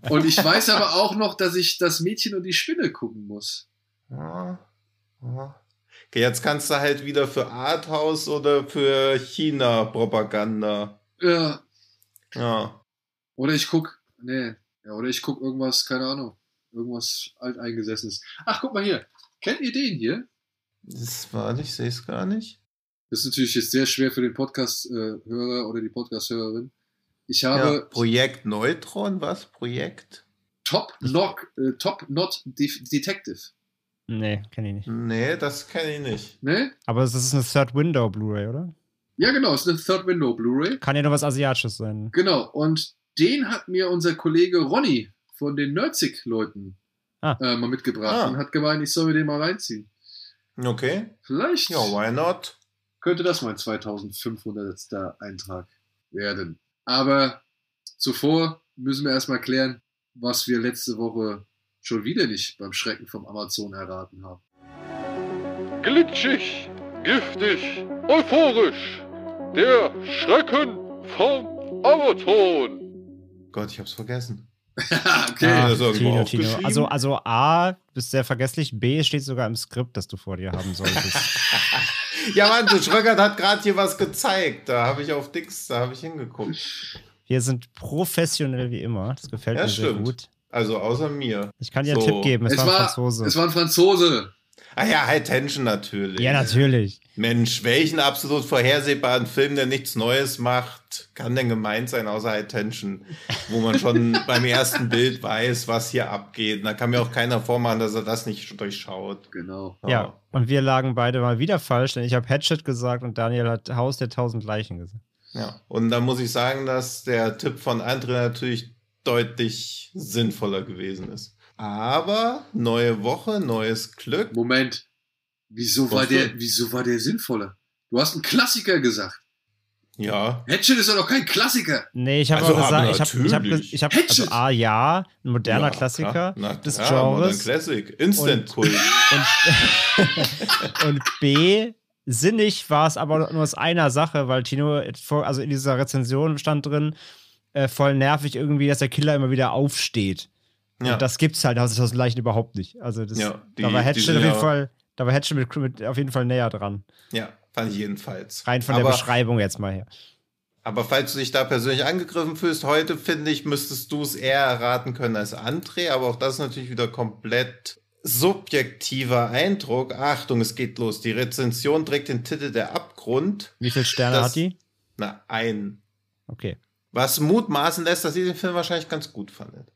und ich weiß aber auch noch, dass ich das Mädchen und die Spinne gucken muss. Ja. ja. Okay, jetzt kannst du halt wieder für Arthouse oder für China-Propaganda. Ja. Ja. Oder ich guck, nee, ja, oder ich guck irgendwas, keine Ahnung, irgendwas alteingesessenes. Ach, guck mal hier. Kennt ihr den hier? Das war nicht, ich sehe es gar nicht. Das ist natürlich jetzt sehr schwer für den Podcast-Hörer oder die Podcast-Hörerin. Ich Ja, habe Projekt Neutron, was? Projekt? Top Knock, äh, Top Not De Detective. Nee, kenne ich nicht. Nee, das kenne ich nicht. Ne? Aber das ist eine Third Window Blu-ray, oder? Ja, genau, es ist eine Third Window Blu-ray. Kann ja nur was Asiatisches sein. Genau, und den hat mir unser Kollege Ronny von den Nerdsig-Leuten Ah. äh, mal mitgebracht Ah. und hat gemeint, ich soll mir den mal reinziehen. Okay. Vielleicht Ja, why not? Könnte das mein 2500. Eintrag werden. Aber zuvor müssen wir erstmal klären, was wir letzte Woche schon wieder nicht beim Schrecken vom Amazon erraten haben. Glitschig, giftig, euphorisch. Der Schrecken vom Amazon. Gott, ich hab's vergessen. okay. Ah. das irgendwo Tino? Tino. Also, also A, bist sehr vergesslich. B steht sogar im Skript, das du vor dir haben solltest. Ja, Mann, der Schröckert hat gerade hier was gezeigt. Da habe ich auf Dix, da habe ich hingeguckt. Wir sind professionell wie immer. Das gefällt Ja, mir sehr stimmt. gut. Also außer mir. Ich kann dir einen So. Tipp geben. Es, Es war ein Franzose. es war ein Franzose. Ah ja, High Tension natürlich. ja, natürlich. Mensch, welchen absolut vorhersehbaren Film, der nichts Neues macht, kann denn gemeint sein außer High Tension, wo man schon beim ersten Bild weiß, was hier abgeht. Da kann mir auch keiner vormachen, dass er das nicht durchschaut. Genau. Ja, und wir lagen beide mal wieder falsch, denn ich habe Hatchet gesagt und Daniel hat Haus der tausend Leichen gesagt. Ja. Und da muss ich sagen, dass der Tipp von Andre natürlich deutlich sinnvoller gewesen ist. Aber neue Woche, neues Glück. Moment. Wieso war der, wieso war der sinnvoller? Du hast einen Klassiker gesagt. Ja. Hatchet ist ja doch kein Klassiker. Nee, ich habe Also, auch gesagt, ich habe ich hab, ich hab, also Hatchet. A, ja, ein moderner ja, Klassiker. Na, des klar, Genres. Classic. Instant Kult. Und, und B, sinnig war es aber nur aus einer Sache, weil Tino, vor- also in dieser Rezension stand drin, äh, voll nervig irgendwie, dass der Killer immer wieder aufsteht. Ja. Und das gibt's halt aus tausend Leichen überhaupt nicht. Also das, Ja, die- da war Hatchet auf jeden ja- Fall, da war Hatchet mit, mit auf jeden Fall näher dran. ja, fand ich jedenfalls. Rein von aber, der Beschreibung jetzt mal her. Aber falls du dich da persönlich angegriffen fühlst, heute finde ich, müsstest du es eher erraten können als André, aber auch das ist natürlich wieder komplett subjektiver Eindruck. Achtung, es geht los. Die Rezension trägt den Titel Der Abgrund. Wie viele Sterne Das- hat die? Na, ein. Okay. Was mutmaßen lässt, dass ihr den Film wahrscheinlich ganz gut fandet.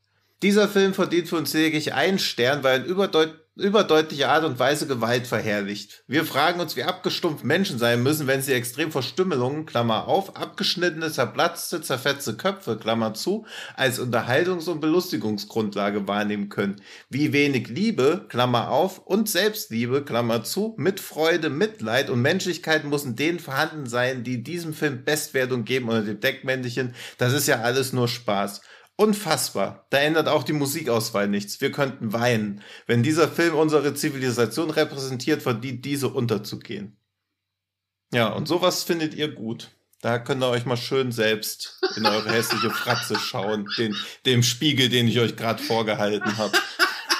Dieser Film verdient für uns lediglich einen Stern, weil er in überdeut überdeutlicher Art und Weise Gewalt verherrlicht. Wir fragen uns, wie abgestumpft Menschen sein müssen, wenn sie extrem Verstümmelungen, Klammer auf, abgeschnittene, zerplatzte, zerfetzte Köpfe, Klammer zu, als Unterhaltungs- und Belustigungsgrundlage wahrnehmen können. Wie wenig Liebe, Klammer auf, und Selbstliebe, Klammer zu, mit Freude, Mitleid und Menschlichkeit muss in denen vorhanden sein, die diesem Film Bestwertung geben unter dem Deckmäntelchen. Das ist ja alles nur Spaß. Unfassbar. Da ändert auch die Musikauswahl nichts. Wir könnten weinen. Wenn dieser Film unsere Zivilisation repräsentiert, verdient diese unterzugehen. Ja, und sowas findet ihr gut. Da könnt ihr euch mal schön selbst in eure hässliche Fratze schauen, den, dem Spiegel, den ich euch gerade vorgehalten habe.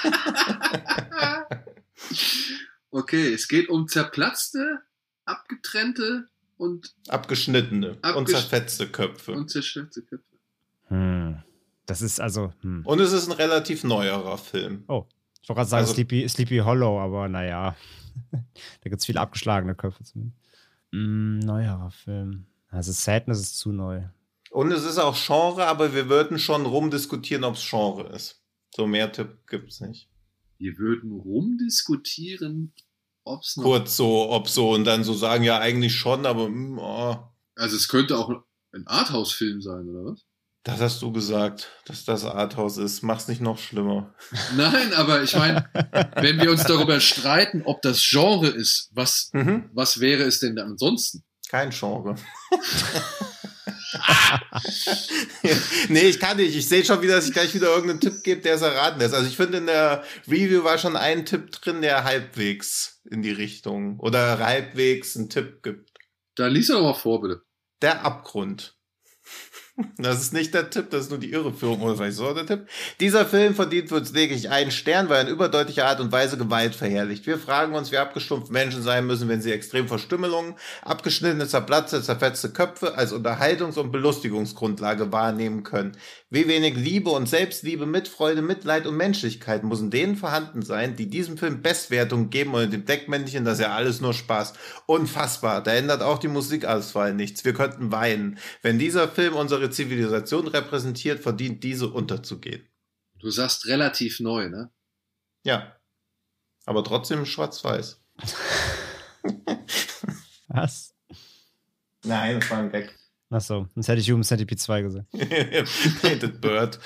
Okay, es geht um zerplatzte, abgetrennte und, Abgeschnittene und Abgesch- zerfetzte Köpfe. und zerstörte Köpfe. Hm. Das ist also, hm. Und es ist ein relativ neuerer Film. Ich wollte gerade sagen Also- Sleepy, Sleepy Hollow, aber naja. da gibt es viele abgeschlagene Köpfe zumindest. Hm, neuerer Film. Also Sadness ist zu neu. Und es ist auch Genre, aber wir würden schon rumdiskutieren, ob es Genre ist. So mehr Tipp gibt's nicht. Wir würden rumdiskutieren, ob es noch. Kurz so, ob so und dann so sagen, ja, eigentlich schon, aber mm, oh. Also, es könnte auch ein Arthouse-Film sein, oder was? Das hast du gesagt, dass das Arthouse ist. Mach's nicht noch schlimmer. Nein, aber ich meine, wenn wir uns darüber streiten, ob das Genre ist, was, Mhm. was wäre es denn ansonsten? Kein Genre. nee, ich kann nicht. Ich sehe schon wieder, dass ich gleich wieder irgendeinen Tipp gebe, der es erraten lässt. Also ich finde, in der Review war schon ein Tipp drin, der halbwegs in die Richtung oder halbwegs einen Tipp gibt. Da lies doch mal vor, bitte. Der Abgrund. Das ist nicht der Tipp, das ist nur die Irreführung, oder vielleicht so der Tipp. Dieser Film verdient uns lediglich einen Stern, weil er in überdeutlicher Art und Weise Gewalt verherrlicht. Wir fragen uns, wie abgestumpft Menschen sein müssen, wenn sie extrem Verstümmelungen, abgeschnittene, zerplatzte, zerfetzte Köpfe als Unterhaltungs- und Belustigungsgrundlage wahrnehmen können. Wie wenig Liebe und Selbstliebe, Mitfreude, Mitleid und Menschlichkeit müssen denen vorhanden sein, die diesem Film Bestwertung geben und dem Deckmännchen, das ist ja alles nur Spaß. Unfassbar. Da ändert auch die Musikauswahl nichts. Wir könnten weinen. Wenn dieser Film unsere Zivilisation repräsentiert, verdient diese unterzugehen. Du sagst relativ neu, ne? Ja. Aber trotzdem schwarz-weiß. Was? Nein, das war ein Gag. Achso, sonst hätte ich Human Centipede 2 gesagt. Painted Bird.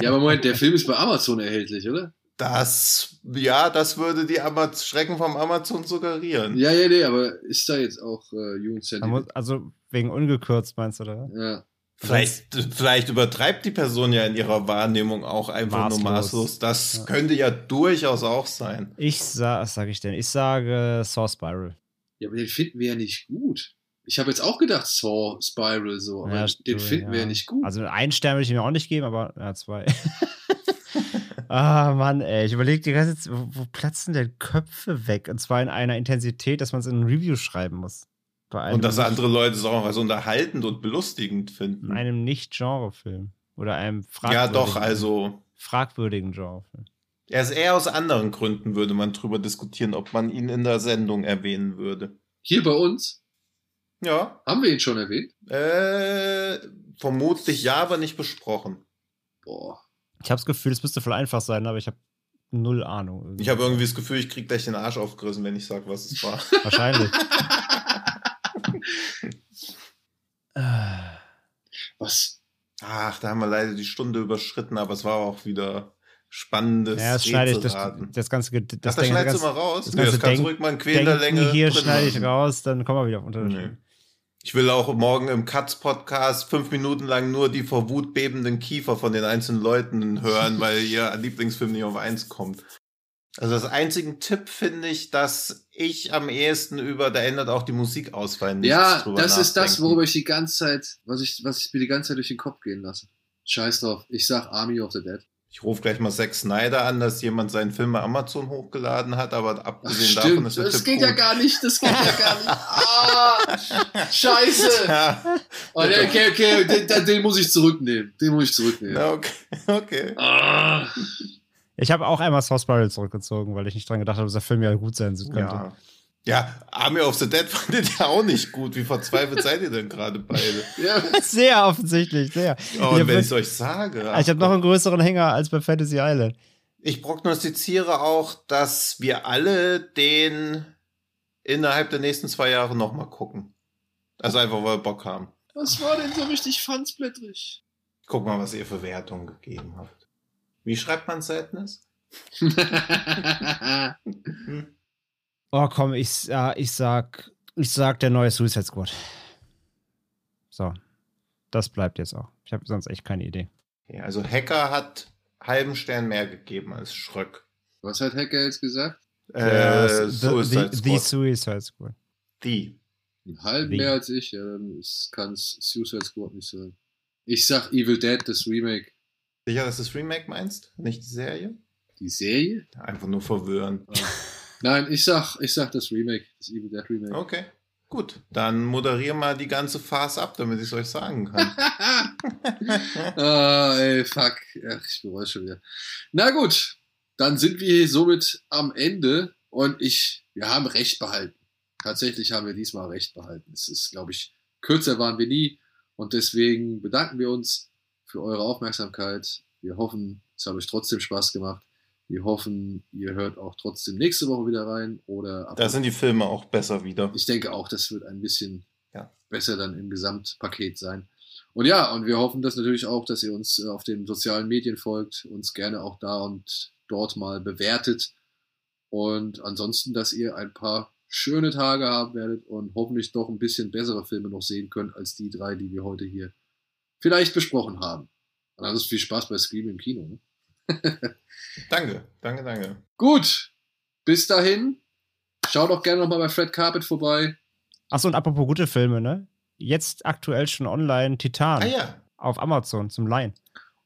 Ja, aber Moment, der Film ist bei Amazon erhältlich, oder? Das, ja, das würde die Ama Schrecken vom Amazon suggerieren. Ja, ja, nee, aber ist da jetzt auch äh, Human Centipede? also wegen ungekürzt meinst du, oder? Ja. Vielleicht, vielleicht übertreibt die Person ja in ihrer Wahrnehmung auch einfach nur Maßlos. maßlos. Das Ja. könnte ja durchaus auch sein. Ich sag, was sage ich denn? Ich sage Saw Spiral. Ja, aber den finden wir ja nicht gut. Ich habe jetzt auch gedacht, Saw Spiral so, aber Ja, den stimmt, finden wir ja nicht gut. Also einen Stern würde ich mir auch nicht geben, aber ja, zwei. ah, Mann, ey. Ich überlege die ganze Zeit, wo, wo platzen denn Köpfe weg? Und zwar in einer Intensität, dass man es in ein Review schreiben muss. Bei einem Und dass andere Leute es auch noch als unterhaltend und belustigend finden. in einem Nicht-Genre-Film. Oder einem Ja, fragwürdigen, doch, also. fragwürdigen Genrefilm. Er ist eher aus anderen Gründen, würde man drüber diskutieren, ob man ihn in der Sendung erwähnen würde. Hier bei uns, Ja, haben wir ihn schon erwähnt? äh, vermutlich ja, aber nicht besprochen. Boah. Ich habe das Gefühl, es müsste voll einfach sein, aber ich habe null Ahnung. Ich habe irgendwie das Gefühl, ich krieg gleich den Arsch aufgerissen, wenn ich sage, was es war. Wahrscheinlich. Äh, Was? Ach, da haben wir leider die Stunde überschritten, aber es war auch wieder spannendes ja, das schneide ich. Das, das ganze. Das, Das, das schneidest das du mal raus? das Nee, das ganze kannst du ruhig mal in quälender Länge hier schneide ich raus, dann kommen wir wieder auf Nee. Unterschied. Ich will auch morgen im Katz-Podcast fünf Minuten lang nur die vor Wut bebenden Kiefer von den einzelnen Leuten hören, weil ihr Lieblingsfilm nicht auf eins kommt. Also das einzigen Tipp finde ich, dass ich am ehesten über, da ändert auch die Musikauswahl nichts Ja, drüber das ist das, nachdenken. worüber ich die ganze Zeit, was ich, was ich mir die ganze Zeit durch den Kopf gehen lasse. Scheiß drauf. Ich sag Army of the Dead. Ich rufe gleich mal Zack Snyder an, dass jemand seinen Film bei Amazon hochgeladen hat, aber Ach, abgesehen davon stimmt, ist der das Tipp geht gut. ja gar nicht, das geht ja gar nicht. Ah, scheiße. Ja, Oh, okay, okay, den, den, muss ich zurücknehmen. Den muss ich zurücknehmen. okay, okay. Ah. Ich habe auch einmal Saw Spiral zurückgezogen, weil ich nicht dran gedacht habe, dass der Film ja gut sein könnte. Ja. Ja, Army of the Dead fandet ihr auch nicht gut. Wie verzweifelt seid ihr denn gerade beide? Ja. Sehr offensichtlich, sehr. Oh, und Ich wenn ich es euch sage. ich habe noch einen größeren Hänger als bei Fantasy Island. Ich prognostiziere auch, dass wir alle den innerhalb der nächsten zwei Jahre nochmal gucken. Also einfach, weil wir Bock haben. Was war denn so richtig fansblättrig? Guck mal, was ihr für Wertungen gegeben habt. Wie schreibt man Sadness? Oh, komm, ich, ja, ich sag, ich sag der neue Suicide Squad. So. Das bleibt jetzt auch. Ich habe sonst echt keine Idee. Okay, also Hacker hat halben Stern mehr gegeben als Schröck. Was hat Hacker jetzt gesagt? Äh, the, Suicide the, the Squad. Suicide Squad. Die. Einen halben Wie? mehr als ich, ja, dann kann es Suicide Squad nicht sein. Ich sag Evil Dead, das Remake. Sicher, dass du das Remake meinst? Nicht die Serie? Die Serie? Einfach nur verwirren. Nein, ich sag, ich sag das Remake, das Evil Dead Remake. Okay. Gut, dann moderier mal die ganze Farce ab, damit ich es euch sagen kann. ah, ey, fuck. Ach, ich bereue schon wieder. Na gut, dann sind wir somit am Ende und ich, wir haben Recht behalten. Tatsächlich haben wir diesmal Recht behalten. Es ist, glaube ich, kürzer waren wir nie und deswegen bedanken wir uns für eure Aufmerksamkeit. Wir hoffen, es hat euch trotzdem Spaß gemacht. Wir hoffen, ihr hört auch trotzdem nächste Woche wieder rein oder Da sind die Filme auch besser wieder. ich denke auch, das wird ein bisschen Ja. besser dann im Gesamtpaket sein. Und ja, und wir hoffen das natürlich auch, dass ihr uns äh, auf den sozialen Medien folgt, uns gerne auch da und dort mal bewertet. Und ansonsten, dass ihr ein paar schöne Tage haben werdet und hoffentlich doch ein bisschen bessere Filme noch sehen könnt als die drei, die wir heute hier vielleicht besprochen haben. Und alles viel Spaß bei Scream im Kino. Ne? Danke, danke, danke. Gut, bis dahin. Schaut auch gerne nochmal bei Fred Carpet vorbei. Achso, und apropos gute Filme, ne? Jetzt aktuell schon online Titan Ah ja. auf Amazon zum Leihen.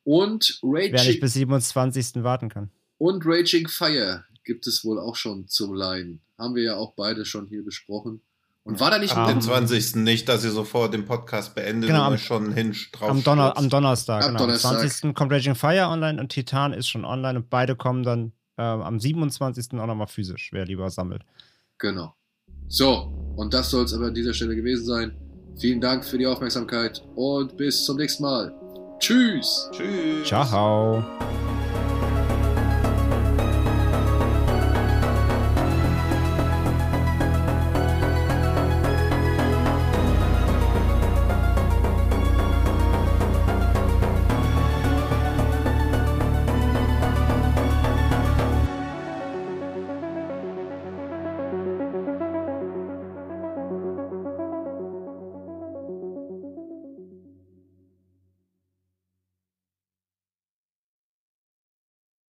Und Wer nicht Raging, bis 27. warten kann. und Raging Fire gibt es wohl auch schon zum Leihen. Haben wir ja auch beide schon hier besprochen. Und war da nicht Ab Ah. den 20. nicht, dass ihr sofort den Podcast beendet Genau, und am- schon hin drauf Am, Donner am. Donnerstag, Ab genau. Donnerstag. Am 20. kommt Raging Fire online und Titan ist schon online und beide kommen dann ähm, am 27. auch nochmal physisch, wer lieber sammelt. Genau. So, und das soll es aber an dieser Stelle gewesen sein. Vielen Dank für die Aufmerksamkeit und bis zum nächsten Mal. Tschüss. Tschüss. Ciao.